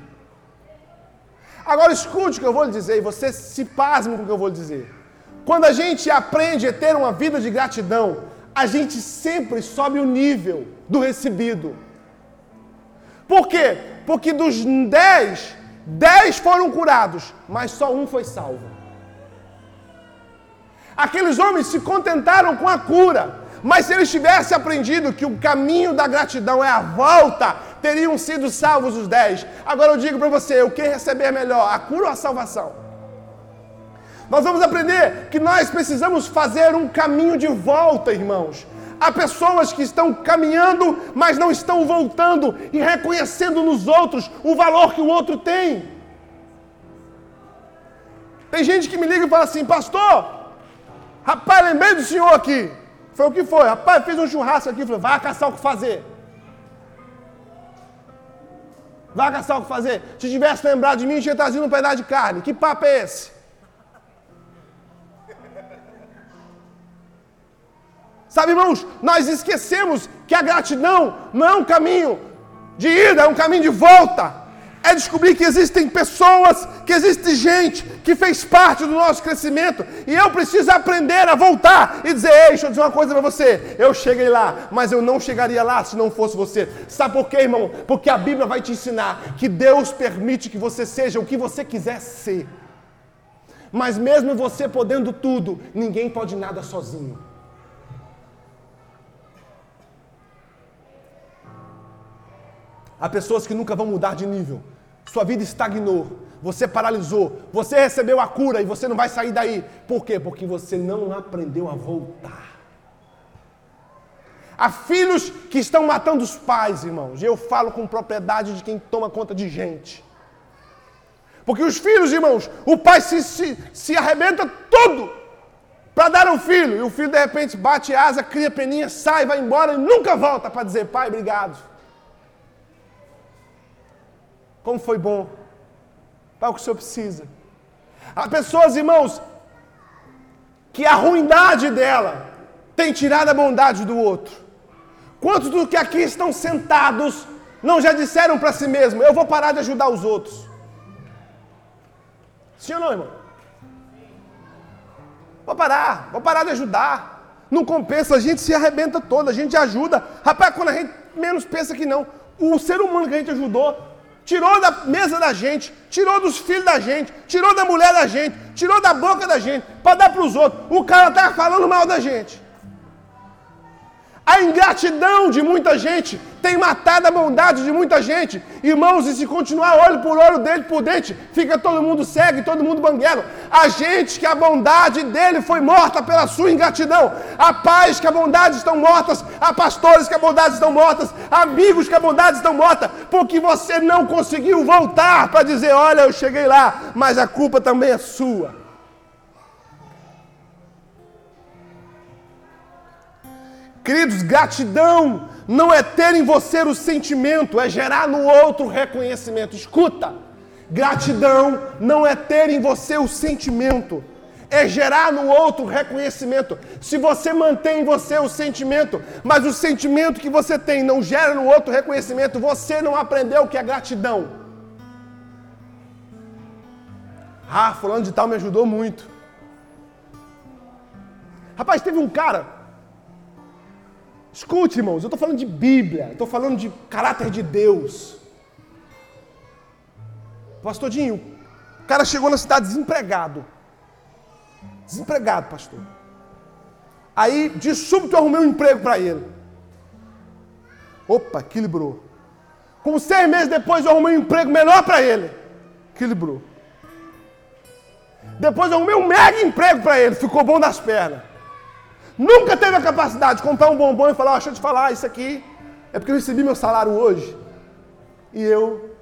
[SPEAKER 1] Agora escute o que eu vou lhe dizer e você se pasme com o que eu vou lhe dizer. Quando a gente aprende a ter uma vida de gratidão, a gente sempre sobe o nível do recebido. Por quê? Porque dos dez, dez foram curados, mas só um foi salvo. Aqueles homens se contentaram com a cura, mas se eles tivessem aprendido que o caminho da gratidão é a volta, teriam sido salvos os dez. Agora eu digo para você: o que receber melhor, a cura ou a salvação? Nós vamos aprender que nós precisamos fazer um caminho de volta, irmãos. Há pessoas que estão caminhando, mas não estão voltando e reconhecendo nos outros o valor que o outro tem. Tem gente que me liga e fala assim, pastor, rapaz, lembrei do senhor aqui. Foi o que foi? Rapaz, fiz um churrasco aqui. Falei, vai caçar o que fazer. Vai caçar o que fazer. Se tivesse lembrado de mim, tinha trazido um pedaço de carne. Que papo é esse? Sabe, irmãos, nós esquecemos que a gratidão não é um caminho de ida, é um caminho de volta. É descobrir que existem pessoas, que existe gente que fez parte do nosso crescimento. E eu preciso aprender a voltar e dizer: Ei, deixa eu dizer uma coisa para você. Eu cheguei lá, mas eu não chegaria lá se não fosse você. Sabe por quê, irmão? Porque a Bíblia vai te ensinar que Deus permite que você seja o que você quiser ser. Mas mesmo você podendo tudo, ninguém pode nada sozinho. Há pessoas que nunca vão mudar de nível. Sua vida estagnou. Você paralisou. Você recebeu a cura e você não vai sair daí. Por quê? Porque você não aprendeu a voltar. Há filhos que estão matando os pais, irmãos. E eu falo com propriedade de quem toma conta de gente. Porque os filhos, irmãos, o pai se, se, se arrebenta todo para dar um filho. E o filho, de repente, bate asa, cria peninha, sai, vai embora e nunca volta para dizer: pai, obrigado. Como foi bom. Para o que o Senhor precisa. Há pessoas, irmãos, que a ruindade dela tem tirado a bondade do outro. Quantos dos que aqui estão sentados não já disseram para si mesmo: Eu vou parar de ajudar os outros? Sim ou não, irmão? Vou parar, vou parar de ajudar. Não compensa, a gente se arrebenta toda, a gente ajuda. Rapaz, quando a gente menos pensa que não, o ser humano que a gente ajudou tirou da mesa da gente, tirou dos filhos da gente, tirou da mulher da gente, tirou da boca da gente, para dar para os outros. O cara está falando mal da gente. A ingratidão de muita gente tem matado a bondade de muita gente. Irmãos, e se continuar olho por olho, dente por dente, fica todo mundo cego e todo mundo banguelo. A gente que a bondade dele foi morta pela sua ingratidão. Há pais que a bondade estão mortas, há pastores que a bondade estão mortas, há amigos que a bondade estão mortas, porque você não conseguiu voltar para dizer: olha, eu cheguei lá, mas a culpa também é sua. Queridos, gratidão não é ter em você o sentimento, é gerar no outro reconhecimento. Escuta, gratidão não é ter em você o sentimento, é gerar no outro reconhecimento. Se você mantém em você o sentimento, mas o sentimento que você tem não gera no outro reconhecimento, você não aprendeu o que é gratidão. Ah, fulano de tal me ajudou muito. Rapaz, teve um cara. Escute, irmãos, eu estou falando de Bíblia, estou falando de caráter de Deus. Pastor Dinho, o cara chegou na cidade desempregado. Desempregado, pastor. Aí, de súbito, eu arrumei um emprego para ele. Opa, equilibrou. Com seis meses depois, eu arrumei um emprego melhor para ele. Equilibrou. Depois, eu arrumei um mega emprego para ele. Ficou bom das pernas. Nunca teve a capacidade de comprar um bombom e falar: oh, deixa eu te falar, isso aqui é porque eu recebi meu salário hoje. E eu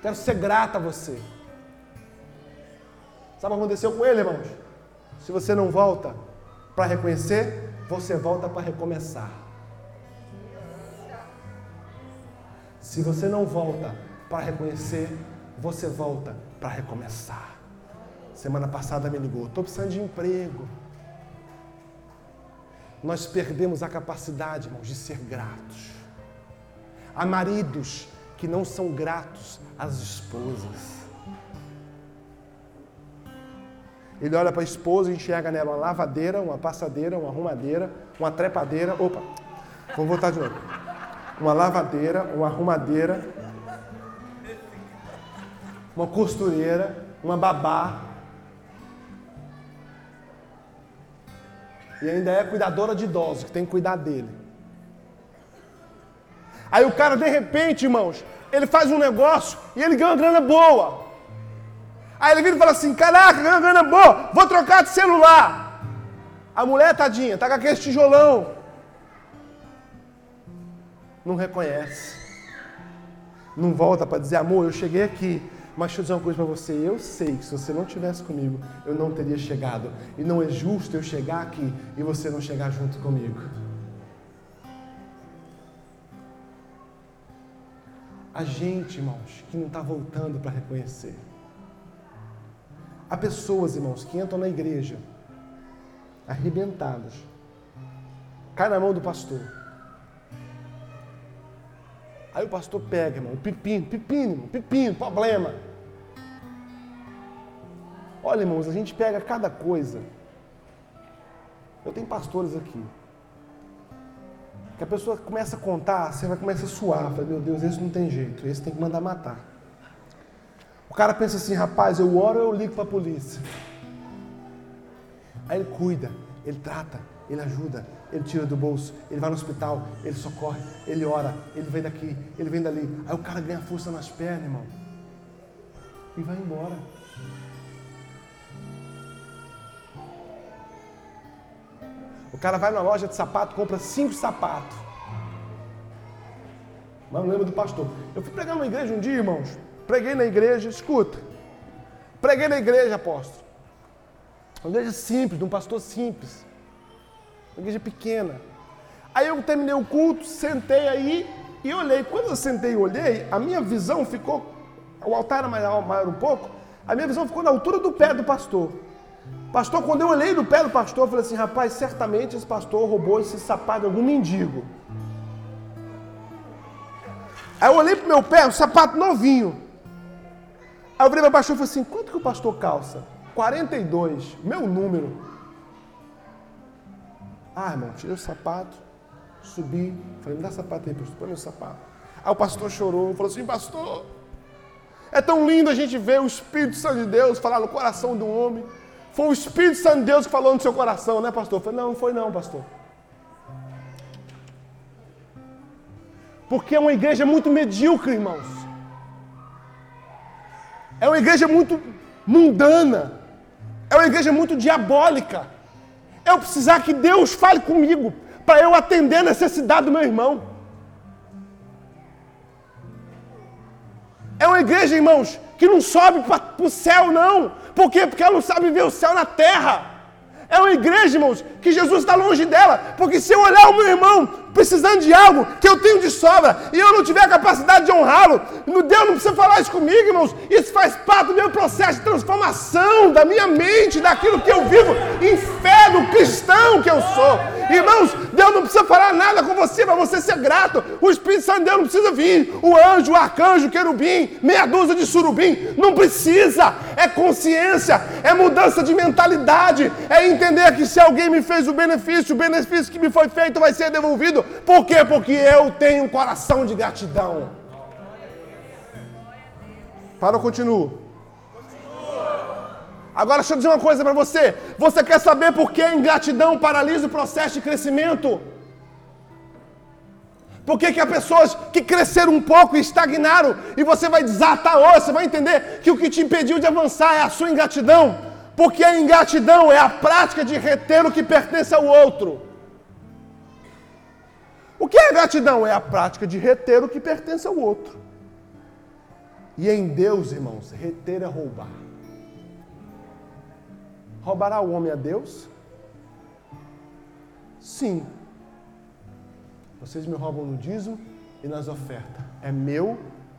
[SPEAKER 1] quero ser grato a você. Sabe o que aconteceu com ele, irmãos? Se você não volta para reconhecer, você volta para recomeçar. Se você não volta para reconhecer, você volta para recomeçar. Semana passada me ligou, estou precisando de emprego. Nós perdemos a capacidade, irmãos, de ser gratos. Há maridos que não são gratos às esposas. Ele olha para a esposa e enxerga nela uma lavadeira, uma passadeira, uma arrumadeira, uma trepadeira. Opa, vamos voltar de novo. Uma lavadeira, uma arrumadeira, uma costureira, uma babá. E ainda é cuidadora de idosos, que tem que cuidar dele. Aí o cara, de repente, irmãos, ele faz um negócio e ele ganha uma grana boa. Aí ele vira e fala assim: Caraca, ganha grana boa, vou trocar de celular. A mulher, tadinha, tá com aquele tijolão. Não reconhece. Não volta para dizer: Amor, eu cheguei aqui. Mas deixa eu dizer uma coisa para você. Eu sei que se você não tivesse comigo, eu não teria chegado. E não é justo eu chegar aqui e você não chegar junto comigo. A gente, irmãos, que não está voltando para reconhecer. Há pessoas, irmãos, que entram na igreja arrebentadas, cai na mão do pastor. Aí o pastor pega, irmão, pepino, pepino, pepino, problema. Olha, irmãos, a gente pega cada coisa. Eu tenho pastores aqui. Que a pessoa começa a contar, você vai começar a suar. Fala, meu Deus, esse não tem jeito, esse tem que mandar matar. O cara pensa assim, rapaz, eu oro ou eu ligo para a polícia? Aí ele cuida, ele trata, ele ajuda, ele tira do bolso, ele vai no hospital, ele socorre, ele ora, ele vem daqui, ele vem dali. Aí o cara ganha força nas pernas, irmão. E vai embora. O cara vai na loja de sapato, compra cinco sapatos. Mas não lembro do pastor. Eu fui pregar numa igreja um dia, irmãos. Preguei na igreja, escuta. Preguei na igreja, apóstolo. Uma igreja simples, de um pastor simples. Uma igreja pequena. Aí eu terminei o culto, sentei aí e olhei. Quando eu sentei e olhei, a minha visão ficou. O altar era maior, maior um pouco. A minha visão ficou na altura do pé do pastor. Pastor, quando eu olhei no pé do pastor, eu falei assim: rapaz, certamente esse pastor roubou esse sapato de algum mendigo. Aí eu olhei pro meu pé, um sapato novinho. Aí eu virei para o pastor e falei assim: quanto que o pastor calça? 42, meu número. Ah, irmão, tirei o sapato, subi, falei: me dá sapato aí, pastor, põe meu sapato. Aí o pastor chorou, falou assim: pastor, é tão lindo a gente ver o Espírito Santo de Deus falar no coração do homem. Foi o Espírito Santo de Deus que falou no seu coração, né, pastor? Eu falei: não, não foi não, pastor. Porque é uma igreja muito medíocre, irmãos. É uma igreja muito mundana. É uma igreja muito diabólica. Eu precisar que Deus fale comigo para eu atender a necessidade do meu irmão. É uma igreja, irmãos, que não sobe para o céu, não. Por quê? Porque ela não sabe ver o céu na terra. É uma igreja, irmãos, que Jesus está longe dela, porque se eu olhar o meu irmão precisando de algo que eu tenho de sobra e eu não tiver a capacidade de honrá-lo, Deus não precisa falar isso comigo, irmãos. Isso faz parte do meu processo de transformação da minha mente, daquilo que eu vivo em fé do cristão que eu sou. Irmãos, Deus não precisa falar nada com você para você ser grato. O Espírito Santo de Deus não precisa vir. O anjo, o arcanjo, o querubim, meia dúzia de surubim. Não precisa. É consciência, é mudança de mentalidade, é entender que se alguém me fez o benefício, o benefício que me foi feito vai ser devolvido. Por quê? Porque eu tenho um coração de gratidão. Para, eu continuo. Agora deixa eu dizer uma coisa para você. Você quer saber por que a ingratidão paralisa o processo de crescimento? Por que, que há pessoas que cresceram um pouco e estagnaram e você vai desatar hoje, você vai entender que o que te impediu de avançar é a sua ingratidão? Porque a ingratidão é a prática de reter o que pertence ao outro. O que é gratidão? É a prática de reter o que pertence ao outro. E em Deus, irmãos, reter é roubar. Roubará o homem a Deus? Sim. Vocês me roubam no dízimo e nas ofertas. É meu,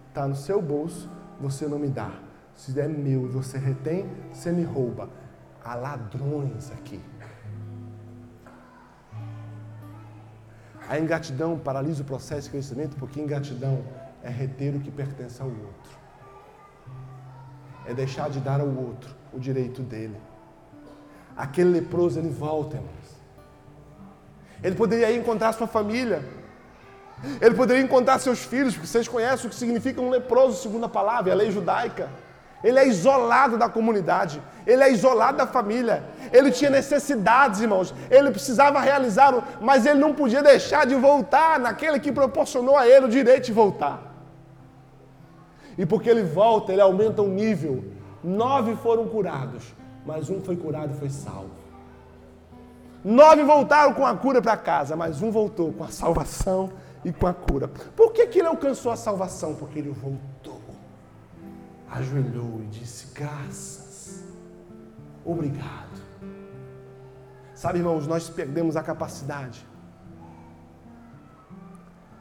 [SPEAKER 1] está no seu bolso, você não me dá. Se é meu e você retém, você me rouba. Há ladrões aqui. A ingratidão paralisa o processo de crescimento porque ingratidão é reter o que pertence ao outro. É deixar de dar ao outro o direito dele. Aquele leproso, ele volta, irmãos. Ele poderia encontrar sua família. Ele poderia encontrar seus filhos, porque vocês conhecem o que significa um leproso, segundo a palavra, a lei judaica. Ele é isolado da comunidade, ele é isolado da família. Ele tinha necessidades, irmãos. Ele precisava realizar, mas ele não podia deixar de voltar naquele que proporcionou a ele o direito de voltar. E porque ele volta, ele aumenta o nível. Nove foram curados, mas um foi curado e foi salvo. Nove voltaram com a cura para casa, mas um voltou com a salvação e com a cura. Por que, que ele alcançou a salvação? Porque ele voltou, ajoelhou e disse: Graças, obrigado. Sabe, irmãos, nós perdemos a capacidade.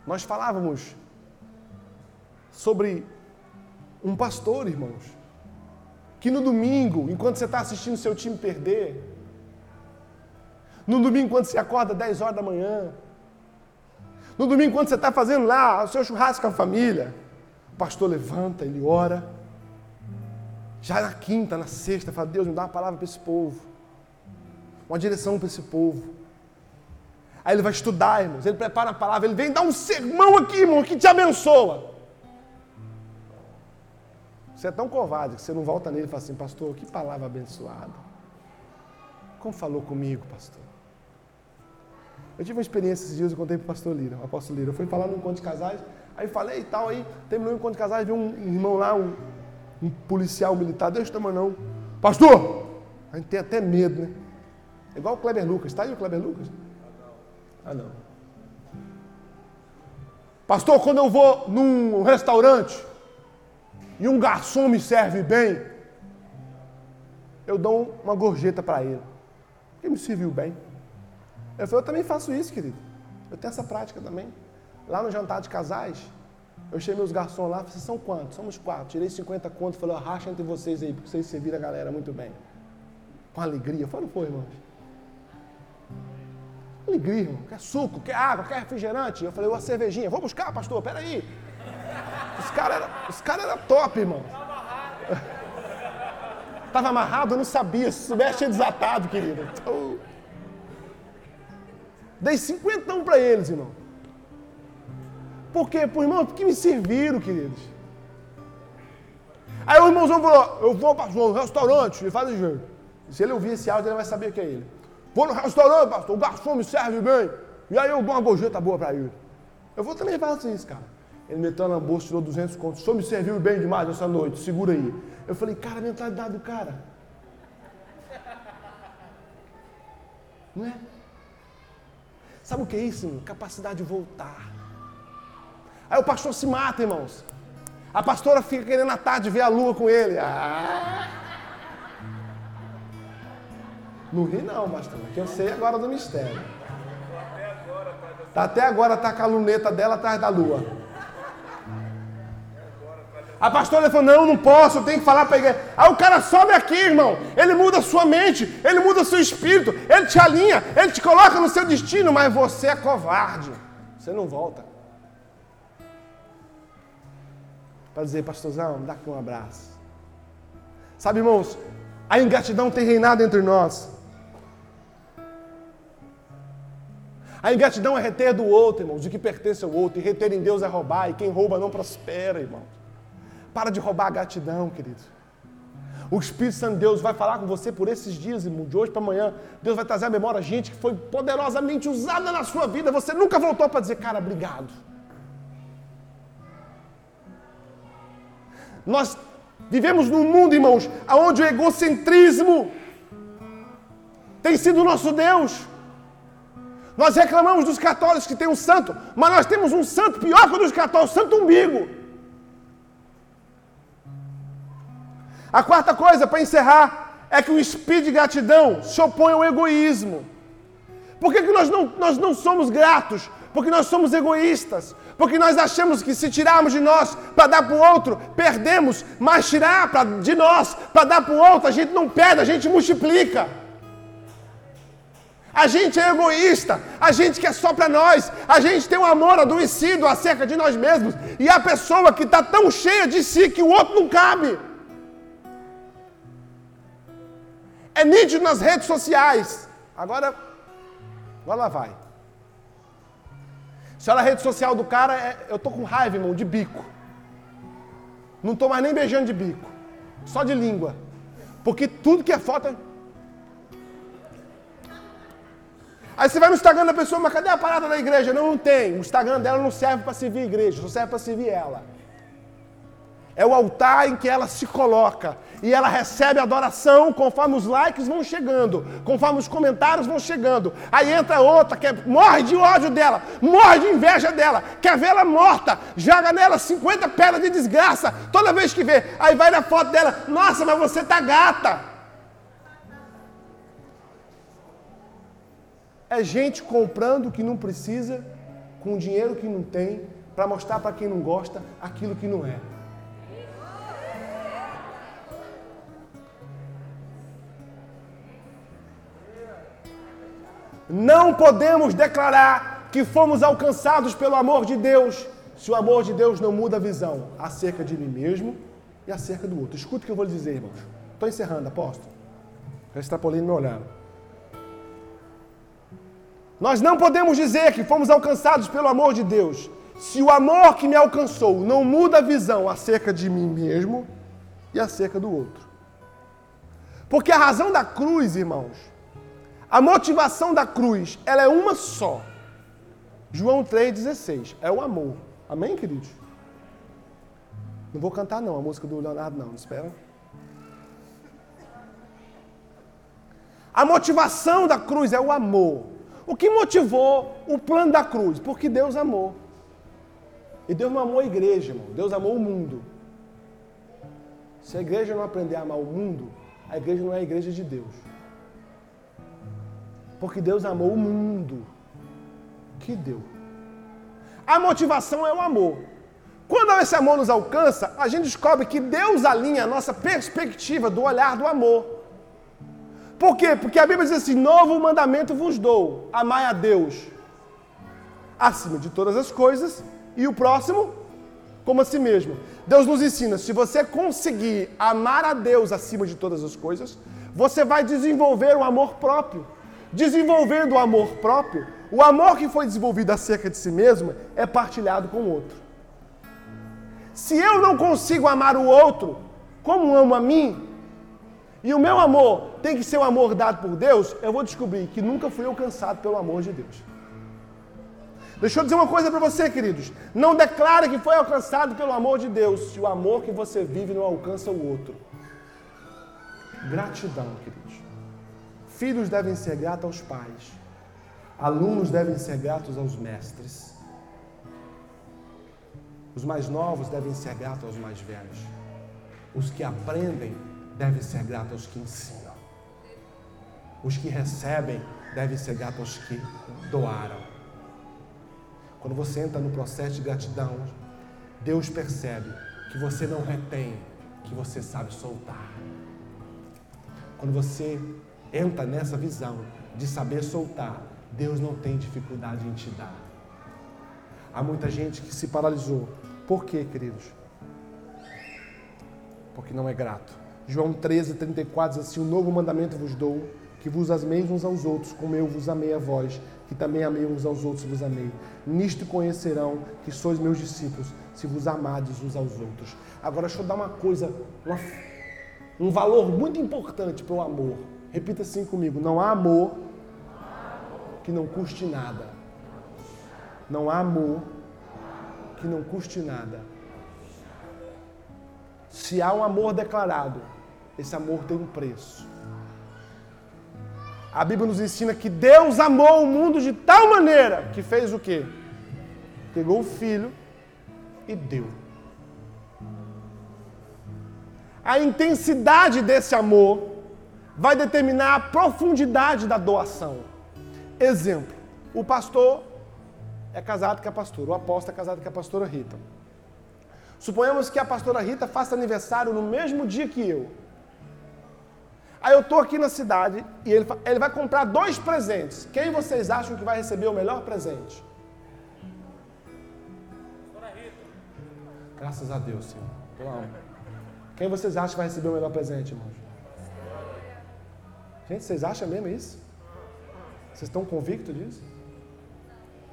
[SPEAKER 1] Nós falávamos sobre um pastor, irmãos, que no domingo, enquanto você está assistindo seu time perder, no domingo, quando você acorda 10 horas da manhã, no domingo, quando você está fazendo lá o seu churrasco com a família, o pastor levanta, ele ora. Já na quinta, na sexta, fala: Deus, me dá uma palavra para esse povo, uma direção para esse povo. Aí ele vai estudar, irmãos, ele prepara a palavra, ele vem dar um sermão aqui, irmão, que te abençoa. Você é tão covarde que você não volta nele e fala assim, pastor, que palavra abençoada. Como falou comigo, pastor? Eu tive uma experiência esses dias, eu contei para o pastor Lira, o apóstolo Lira. Eu fui falar no encontro de casais, aí falei e tal, aí terminou o encontro de casais, viu um irmão lá, um, um policial militar, Deus te não. Pastor! A gente tem até medo, né? É igual o Kleber Lucas. Está aí o Kleber Lucas? Ah, não. Pastor, quando eu vou num restaurante e um garçom me serve bem, eu dou uma gorjeta para ele. Porque me serviu bem. Eu falei, eu também faço isso, querido. Eu tenho essa prática também. Lá no jantar de casais, eu chamei os garçons lá, vocês são quantos? Somos quatro. Tirei 50 contos, falei, racha entre vocês aí, porque vocês serviram a galera muito bem. Com alegria. Foi, não foi, irmãos? Alegria, irmão. Quer suco, quer água, quer refrigerante? Eu falei, uma cervejinha. Vou buscar, pastor, peraí. Os caras eram cara era top, irmão. Estava amarrado, eu não sabia. Se soubesse, tinha desatado, querido. Então... Dei cinquentão para eles, irmão. Por quê? Por irmão, porque me serviram, queridos. Aí o irmãozão falou, eu vou para um restaurante, ele faz jeito. Se ele ouvir esse áudio, ele vai saber que é ele. Vou no restaurante, pastor, o garçom me serve bem. E aí eu dou uma gorjeta boa para ele. Eu vou também fazer isso, cara. Ele meteu na bolsa, tirou 200 contos. O senhor me serviu bem demais essa noite, segura aí. Eu falei, cara, a mentalidade do cara. Não é? Sabe o que é isso? Capacidade de voltar. Aí o pastor se mata, irmãos. A pastora fica querendo à tarde ver a lua com ele. Ah. Não ri não, pastor, que eu sei agora do mistério. Tá até agora tá com a luneta dela atrás da lua. A pastora falou: Não, não posso, eu tenho que falar para a igreja. Aí o cara sobe aqui, irmão. Ele muda a sua mente, ele muda seu espírito, ele te alinha, ele te coloca no seu destino, mas você é covarde. Você não volta. Para dizer, pastorzão, dá aqui um abraço. Sabe, irmãos, a ingratidão tem reinado entre nós. A ingratidão é reter do outro, irmãos, o que pertence ao outro. E reter em Deus é roubar, e quem rouba não prospera, irmão. Para de roubar a gratidão, querido. O Espírito Santo de Deus vai falar com você por esses dias, irmão, de hoje para amanhã. Deus vai trazer à memória gente que foi poderosamente usada na sua vida. Você nunca voltou para dizer, cara, obrigado. Nós vivemos num mundo, irmãos, onde o egocentrismo tem sido o nosso Deus. Nós reclamamos dos católicos que tem um santo, mas nós temos um santo pior que o dos católicos, santo umbigo. A quarta coisa, para encerrar, é que o espírito de gratidão se opõe ao egoísmo. Por que, que nós, não, nós não somos gratos? Porque nós somos egoístas. Porque nós achamos que se tirarmos de nós para dar para o outro, perdemos. Mas tirar pra, de nós para dar para o outro, a gente não perde, a gente multiplica. A gente é egoísta, a gente quer só para nós, a gente tem um amor adoecido acerca de nós mesmos, e a pessoa que está tão cheia de si que o outro não cabe. É nítido nas redes sociais. Agora, agora lá vai. Se olha a rede social do cara, é, eu tô com raiva, irmão, de bico. Não tô mais nem beijando de bico. Só de língua. Porque tudo que é foto é... Aí você vai no Instagram da pessoa, mas cadê a parada da igreja? Não, não tem. O Instagram dela não serve para servir a igreja, só serve para servir ela. É o altar em que ela se coloca e ela recebe adoração conforme os likes vão chegando, conforme os comentários vão chegando. Aí entra outra que morre de ódio dela, morre de inveja dela, quer ver ela morta, joga nela 50 pedras de desgraça toda vez que vê. Aí vai na foto dela, nossa, mas você tá gata. É gente comprando o que não precisa, com dinheiro que não tem, para mostrar para quem não gosta aquilo que não é. Não podemos declarar que fomos alcançados pelo amor de Deus se o amor de Deus não muda a visão acerca de mim mesmo e acerca do outro. Escuta o que eu vou lhe dizer, irmãos. Estou encerrando, apóstolo. Já extrapolei meu olhar. Nós não podemos dizer que fomos alcançados pelo amor de Deus se o amor que me alcançou não muda a visão acerca de mim mesmo e acerca do outro. Porque a razão da cruz, irmãos, a motivação da cruz, ela é uma só. João 3,16. É o amor. Amém, queridos? Não vou cantar não, a música do Leonardo não, espera. A motivação da cruz é o amor. O que motivou o plano da cruz? Porque Deus amou. E Deus não amou a igreja, irmão. Deus amou o mundo. Se a igreja não aprender a amar o mundo, a igreja não é a igreja de Deus. Porque Deus amou o mundo. Que deu. A motivação é o amor. Quando esse amor nos alcança, a gente descobre que Deus alinha a nossa perspectiva do olhar do amor. Por quê? Porque a Bíblia diz assim: novo mandamento vos dou, amai a Deus acima de todas as coisas e o próximo como a si mesmo. Deus nos ensina: se você conseguir amar a Deus acima de todas as coisas, você vai desenvolver um amor próprio desenvolvendo o amor próprio, o amor que foi desenvolvido acerca de si mesmo é partilhado com o outro. Se eu não consigo amar o outro como amo a mim, e o meu amor tem que ser um amor dado por Deus, eu vou descobrir que nunca fui alcançado pelo amor de Deus. Deixa eu dizer uma coisa para você, queridos. Não declare que foi alcançado pelo amor de Deus se o amor que você vive não alcança o outro. Gratidão, queridos. Filhos devem ser gratos aos pais. Alunos devem ser gratos aos mestres. Os mais novos devem ser gratos aos mais velhos. Os que aprendem devem ser gratos aos que ensinam. Os que recebem devem ser gratos aos que doaram. Quando você entra no processo de gratidão, Deus percebe que você não retém, que você sabe soltar. Quando você entra nessa visão de saber soltar, Deus não tem dificuldade em te dar. Há muita gente que se paralisou. Por quê, queridos? Porque não é grato. João 13, 34 diz assim: O novo mandamento vos dou, que vos ameis uns aos outros, como eu vos amei a vós, que também amei uns aos outros vos amei. Nisto conhecerão que sois meus discípulos, se vos amardes uns aos outros. Agora, deixa eu dar uma coisa, uma, um valor muito importante para o amor. Repita assim comigo: não há amor que não custe nada. Não há amor que não custe nada. Se há um amor declarado, esse amor tem um preço. A Bíblia nos ensina que Deus amou o mundo de tal maneira que fez o quê? Pegou o filho e deu. A intensidade desse amor vai determinar a profundidade da doação. Exemplo: o pastor é casado com a pastora, o apóstolo é casado com a pastora Rita. Suponhamos que a pastora Rita faça aniversário no mesmo dia que eu. Aí eu estou aqui na cidade e ele, ele vai comprar dois presentes. Quem vocês acham que vai receber o melhor presente? Graças a Deus, Senhor. Quem vocês acham que vai receber o melhor presente, irmãos? Gente, vocês acham mesmo isso? Vocês estão convictos disso?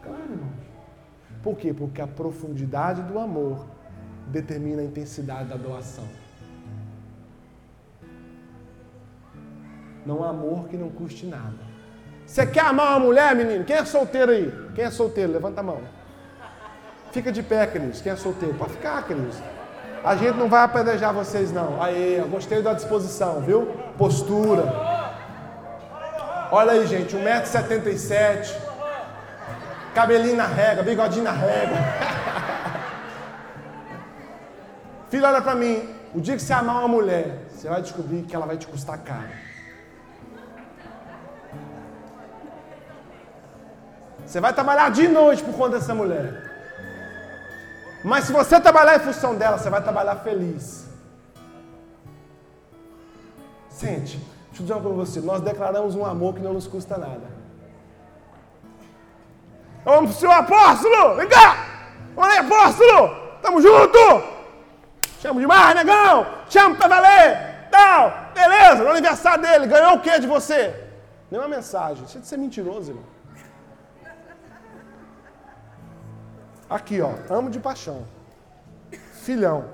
[SPEAKER 1] Claro, irmãos. Por quê? Porque a profundidade do amor determina a intensidade da doação. Não há amor que não custe nada. Você quer amar uma mulher, menino? Quem é solteiro aí? Quem é solteiro? Levanta a mão. Fica de pé, queridos. Quem é solteiro? Pode ficar, queridos. A gente não vai apedrejar vocês, não. Aí, gostei da disposição, viu? Postura. Olha aí, gente, 1,77m. Cabelinho na régua, bigodinho na régua. Filho, olha pra mim. O dia que você amar uma mulher, você vai descobrir que ela vai te custar caro. Você vai trabalhar de noite por conta dessa mulher. Mas se você trabalhar em função dela, você vai trabalhar feliz. Sente, deixa eu dizer uma para você. Nós declaramos um amor que não nos custa nada. Eu amo o seu apóstolo! Vem cá! Olha apóstolo! Tamo junto! Chamo demais, negão! Chamo pra valer! Não! Beleza, no aniversário dele, ganhou o que de você? Nenhuma mensagem. Deixa de ser mentiroso, irmão. Aqui, ó, amo de paixão. Filhão.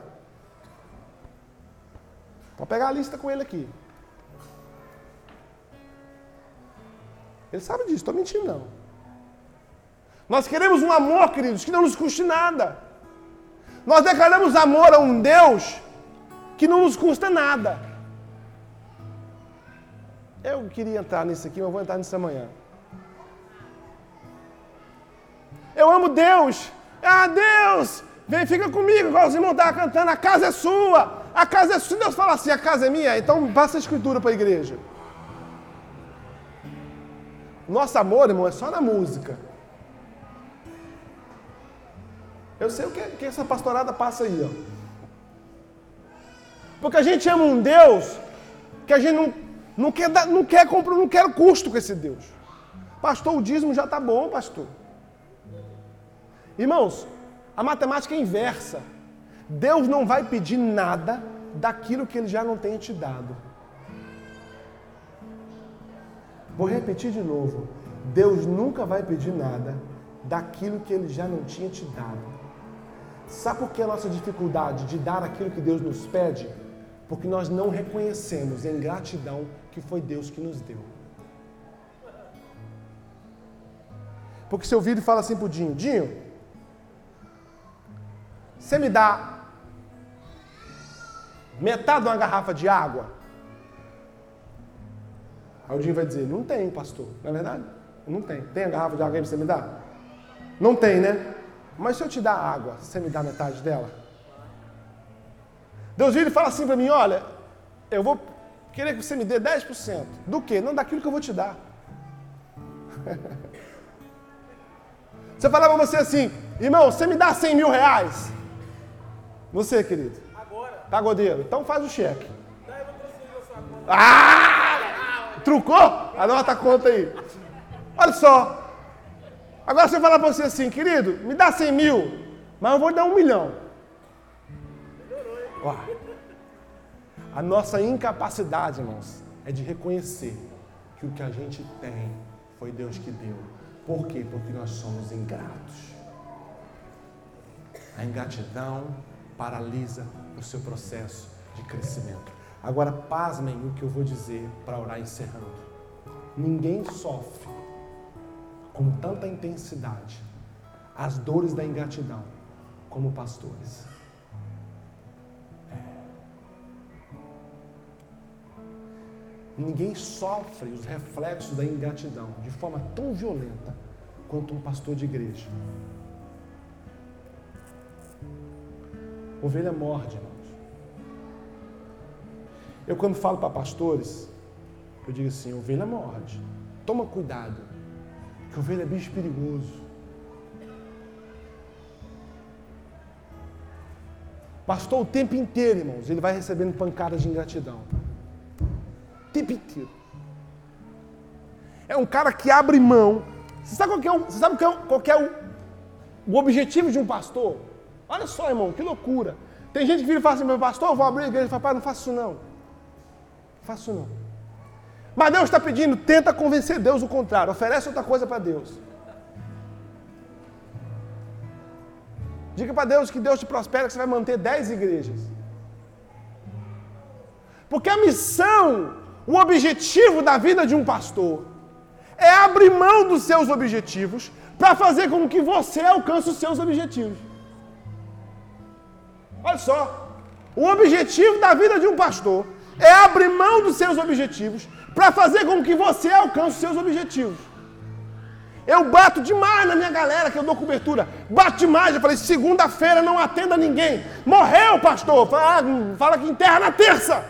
[SPEAKER 1] Pode pegar a lista com ele aqui. Ele sabe disso, estou mentindo não. Nós queremos um amor, queridos, que não nos custe nada. Nós declaramos amor a um Deus que não nos custa nada. Eu queria entrar nisso aqui, mas vou entrar nisso amanhã. Eu amo Deus ah, Deus, vem, fica comigo, igual os irmãos estavam cantando, a casa é sua, a casa é sua. Se Deus fala assim, a casa é minha, então passa a escritura para a igreja. Nosso amor, irmão, é só na música. Eu sei o que, que essa pastorada passa aí, ó. Porque a gente ama um Deus que a gente não, não quer, dar, não quer comprar, não quer custo com esse Deus. Pastor, o dízimo já está bom, pastor. Irmãos, a matemática é inversa. Deus não vai pedir nada daquilo que ele já não tenha te dado. Vou repetir de novo. Deus nunca vai pedir nada daquilo que ele já não tinha te dado. Sabe por que a nossa dificuldade de dar aquilo que Deus nos pede? Porque nós não reconhecemos em gratidão que foi Deus que nos deu. Porque se eu viro e falo assim pro Dinho, Dinho, você me dá metade de uma garrafa de água? Aldinho vai dizer, não tem, pastor. Não é verdade? Não tem. Tem a garrafa de água aí para você me dar? Não tem, né? Mas se eu te dar água, você me dá metade dela? Deus vira e fala assim para mim, olha, eu vou queria que você me dê 10%. Do quê? Não daquilo que eu vou te dar. Você falar para você assim, irmão, você me dá 100 mil reais? Você, querido. Agora. Pagodeiro. Então faz o cheque. Não, eu vou transferir a sua conta. Ah! Trucou? Anota a conta aí. Olha só. Agora você fala para você assim, querido, me dá 100 mil, mas eu vou dar um milhão. Ó, a nossa incapacidade, irmãos, é de reconhecer que o que a gente tem foi Deus que deu. Por quê? Porque nós somos ingratos. A ingratidão paralisa o seu processo de crescimento. Agora, pasmem o que eu vou dizer para orar encerrando. Ninguém sofre com tanta intensidade as dores da ingratidão como pastores. É. Ninguém sofre os reflexos da ingratidão de forma tão violenta quanto um pastor de igreja. Ovelha morde. Eu, quando falo para pastores, eu digo assim: ovelha morde. Toma cuidado, que ovelha é bicho perigoso. Pastor, o tempo inteiro, irmãos, ele vai recebendo pancadas de ingratidão. O tempo inteiro. É um cara que abre mão. Você sabe qual, é, o, você sabe qual, é, qual é o, o objetivo de um pastor? Olha só, irmão, que loucura. Tem gente que vira e fala assim, meu pastor, eu vou abrir a igreja. Fala, pai, não faço isso não. Faço não. Mas Deus está pedindo, tenta convencer Deus o contrário. Oferece outra coisa para Deus. Diga para Deus que Deus te prospera, que você vai manter dez igrejas. Porque a missão, o objetivo da vida de um pastor é abrir mão dos seus objetivos para fazer com que você alcance os seus objetivos. Olha só. O objetivo da vida de um pastor é abrir mão dos seus objetivos para fazer com que você alcance os seus objetivos. Eu bato demais na minha galera que eu dou cobertura. Bato demais. Eu falei, segunda-feira não atenda ninguém. Morreu, pastor. Fala, ah, fala que enterra na terça.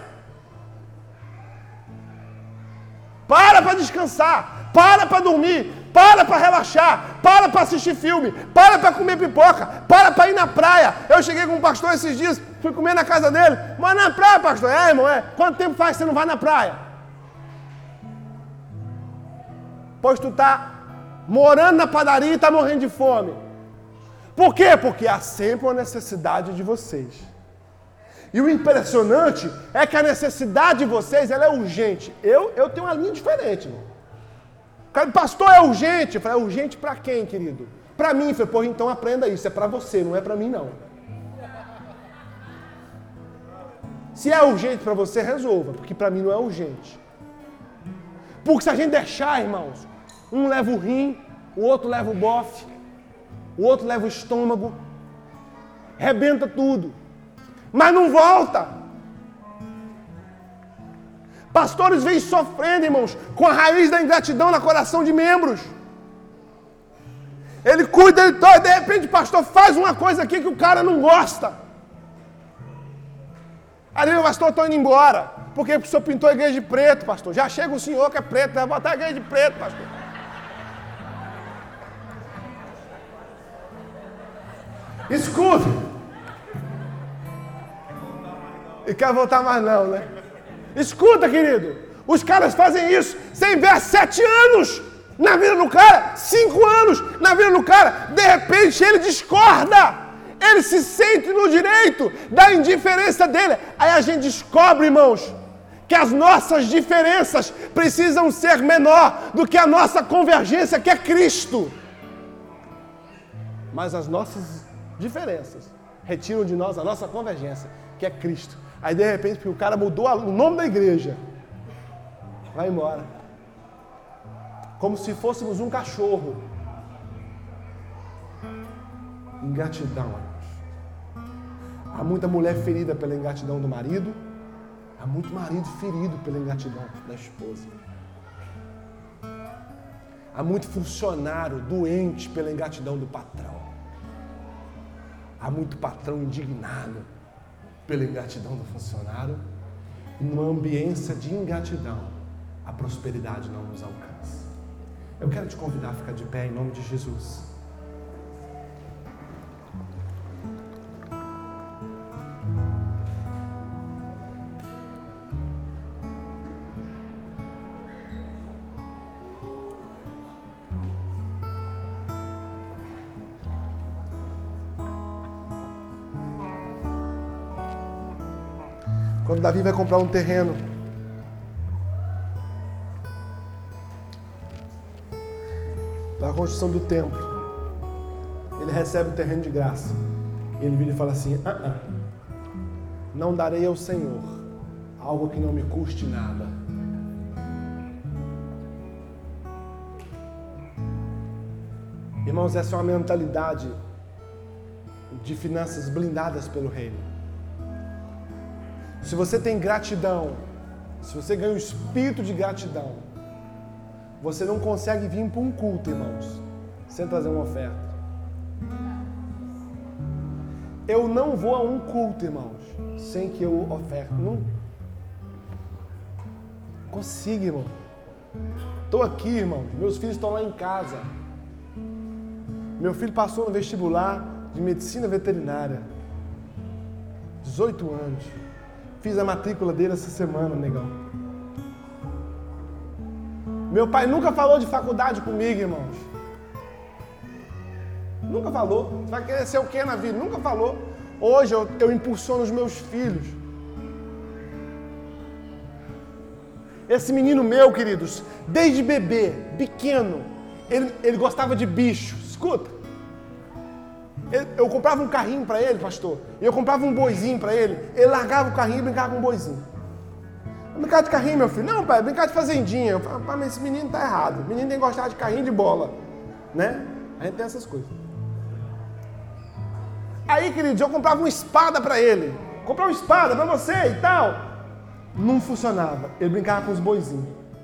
[SPEAKER 1] Para para descansar. Para para dormir. Para para relaxar, para para assistir filme, para para comer pipoca, para para ir na praia. Eu cheguei com um pastor esses dias, fui comer na casa dele, mas na praia, pastor, é, irmão, é. Quanto tempo faz que você não vai na praia? Pois tu tá morando na padaria e tá morrendo de fome. Por quê? Porque há sempre uma necessidade de vocês. E o impressionante é que a necessidade de vocês ela é urgente. Eu, eu tenho uma linha diferente, irmão. Pastor, é urgente. Eu falei, é urgente para quem, querido? Para mim. Eu falei, então aprenda isso. É para você, não é para mim, não. Se é urgente para você, resolva, porque para mim não é urgente. Porque se a gente deixar, irmãos, um leva o rim, o outro leva o bofe, o outro leva o estômago, rebenta tudo, mas não volta. Pastores vêm sofrendo, irmãos, com a raiz da ingratidão no coração de membros. Ele cuida, ele toca, de repente pastor faz uma coisa aqui que o cara não gosta. Ali, o pastor, estou indo embora. Porque o senhor pintou a igreja de preto, pastor. Já chega o senhor que é preto, vai botar a igreja de preto, pastor. Escuta. E quer voltar mais não, né? Escuta, querido. Os caras fazem isso. Você investe sete anos na vida do cara, cinco anos na vida do cara. De repente ele discorda. Ele se sente no direito da indiferença dele. Aí a gente descobre, irmãos, que as nossas diferenças precisam ser menor do que a nossa convergência, que é Cristo. Mas as nossas diferenças retiram de nós a nossa convergência, que é Cristo. Aí de repente, o cara mudou o nome da igreja, vai embora. Como se fôssemos um cachorro. Ingratidão, Há muita mulher ferida pela ingratidão do marido, há muito marido ferido pela ingratidão da esposa. Há muito funcionário doente pela ingratidão do patrão. Há muito patrão indignado pela ingratidão do funcionário. Numa ambiência de ingratidão, a prosperidade não nos alcança. Eu quero te convidar a ficar de pé em nome de Jesus. Quando Davi vai comprar um terreno, para a construção do templo, ele recebe o terreno de graça. Ele vira e fala assim: ah, ah, Não darei ao Senhor algo que não me custe nada. Irmãos, essa é uma mentalidade de finanças blindadas pelo reino. Se você tem gratidão, se você ganha o espírito de gratidão, você não consegue vir para um culto, irmãos, sem trazer uma oferta. Eu não vou a um culto, irmãos, sem que eu oferte. Não consigo, irmão. Estou aqui, irmãos. Meus filhos estão lá em casa. Meu filho passou no vestibular de medicina veterinária. 18 anos. Fiz a matrícula dele essa semana, negão. Meu pai nunca falou de faculdade comigo, irmãos. Nunca falou. Você vai querer ser o que na vida? Nunca falou. Hoje eu, eu impulsiono os meus filhos. Esse menino meu, queridos, desde bebê, pequeno, ele, ele gostava de bicho. Escuta. Eu comprava um carrinho para ele, pastor. Eu comprava um boizinho para ele. Ele largava o carrinho e brincava com o boizinho. Brincar de carrinho, meu filho? Não, pai, brincar de fazendinha. Eu falava, mas esse menino tá errado. O menino tem que gostar de carrinho de bola. Né? A gente tem essas coisas. Aí, querido, eu comprava uma espada para ele. Comprar uma espada para você e tal. Não funcionava. Ele brincava com os boizinhos.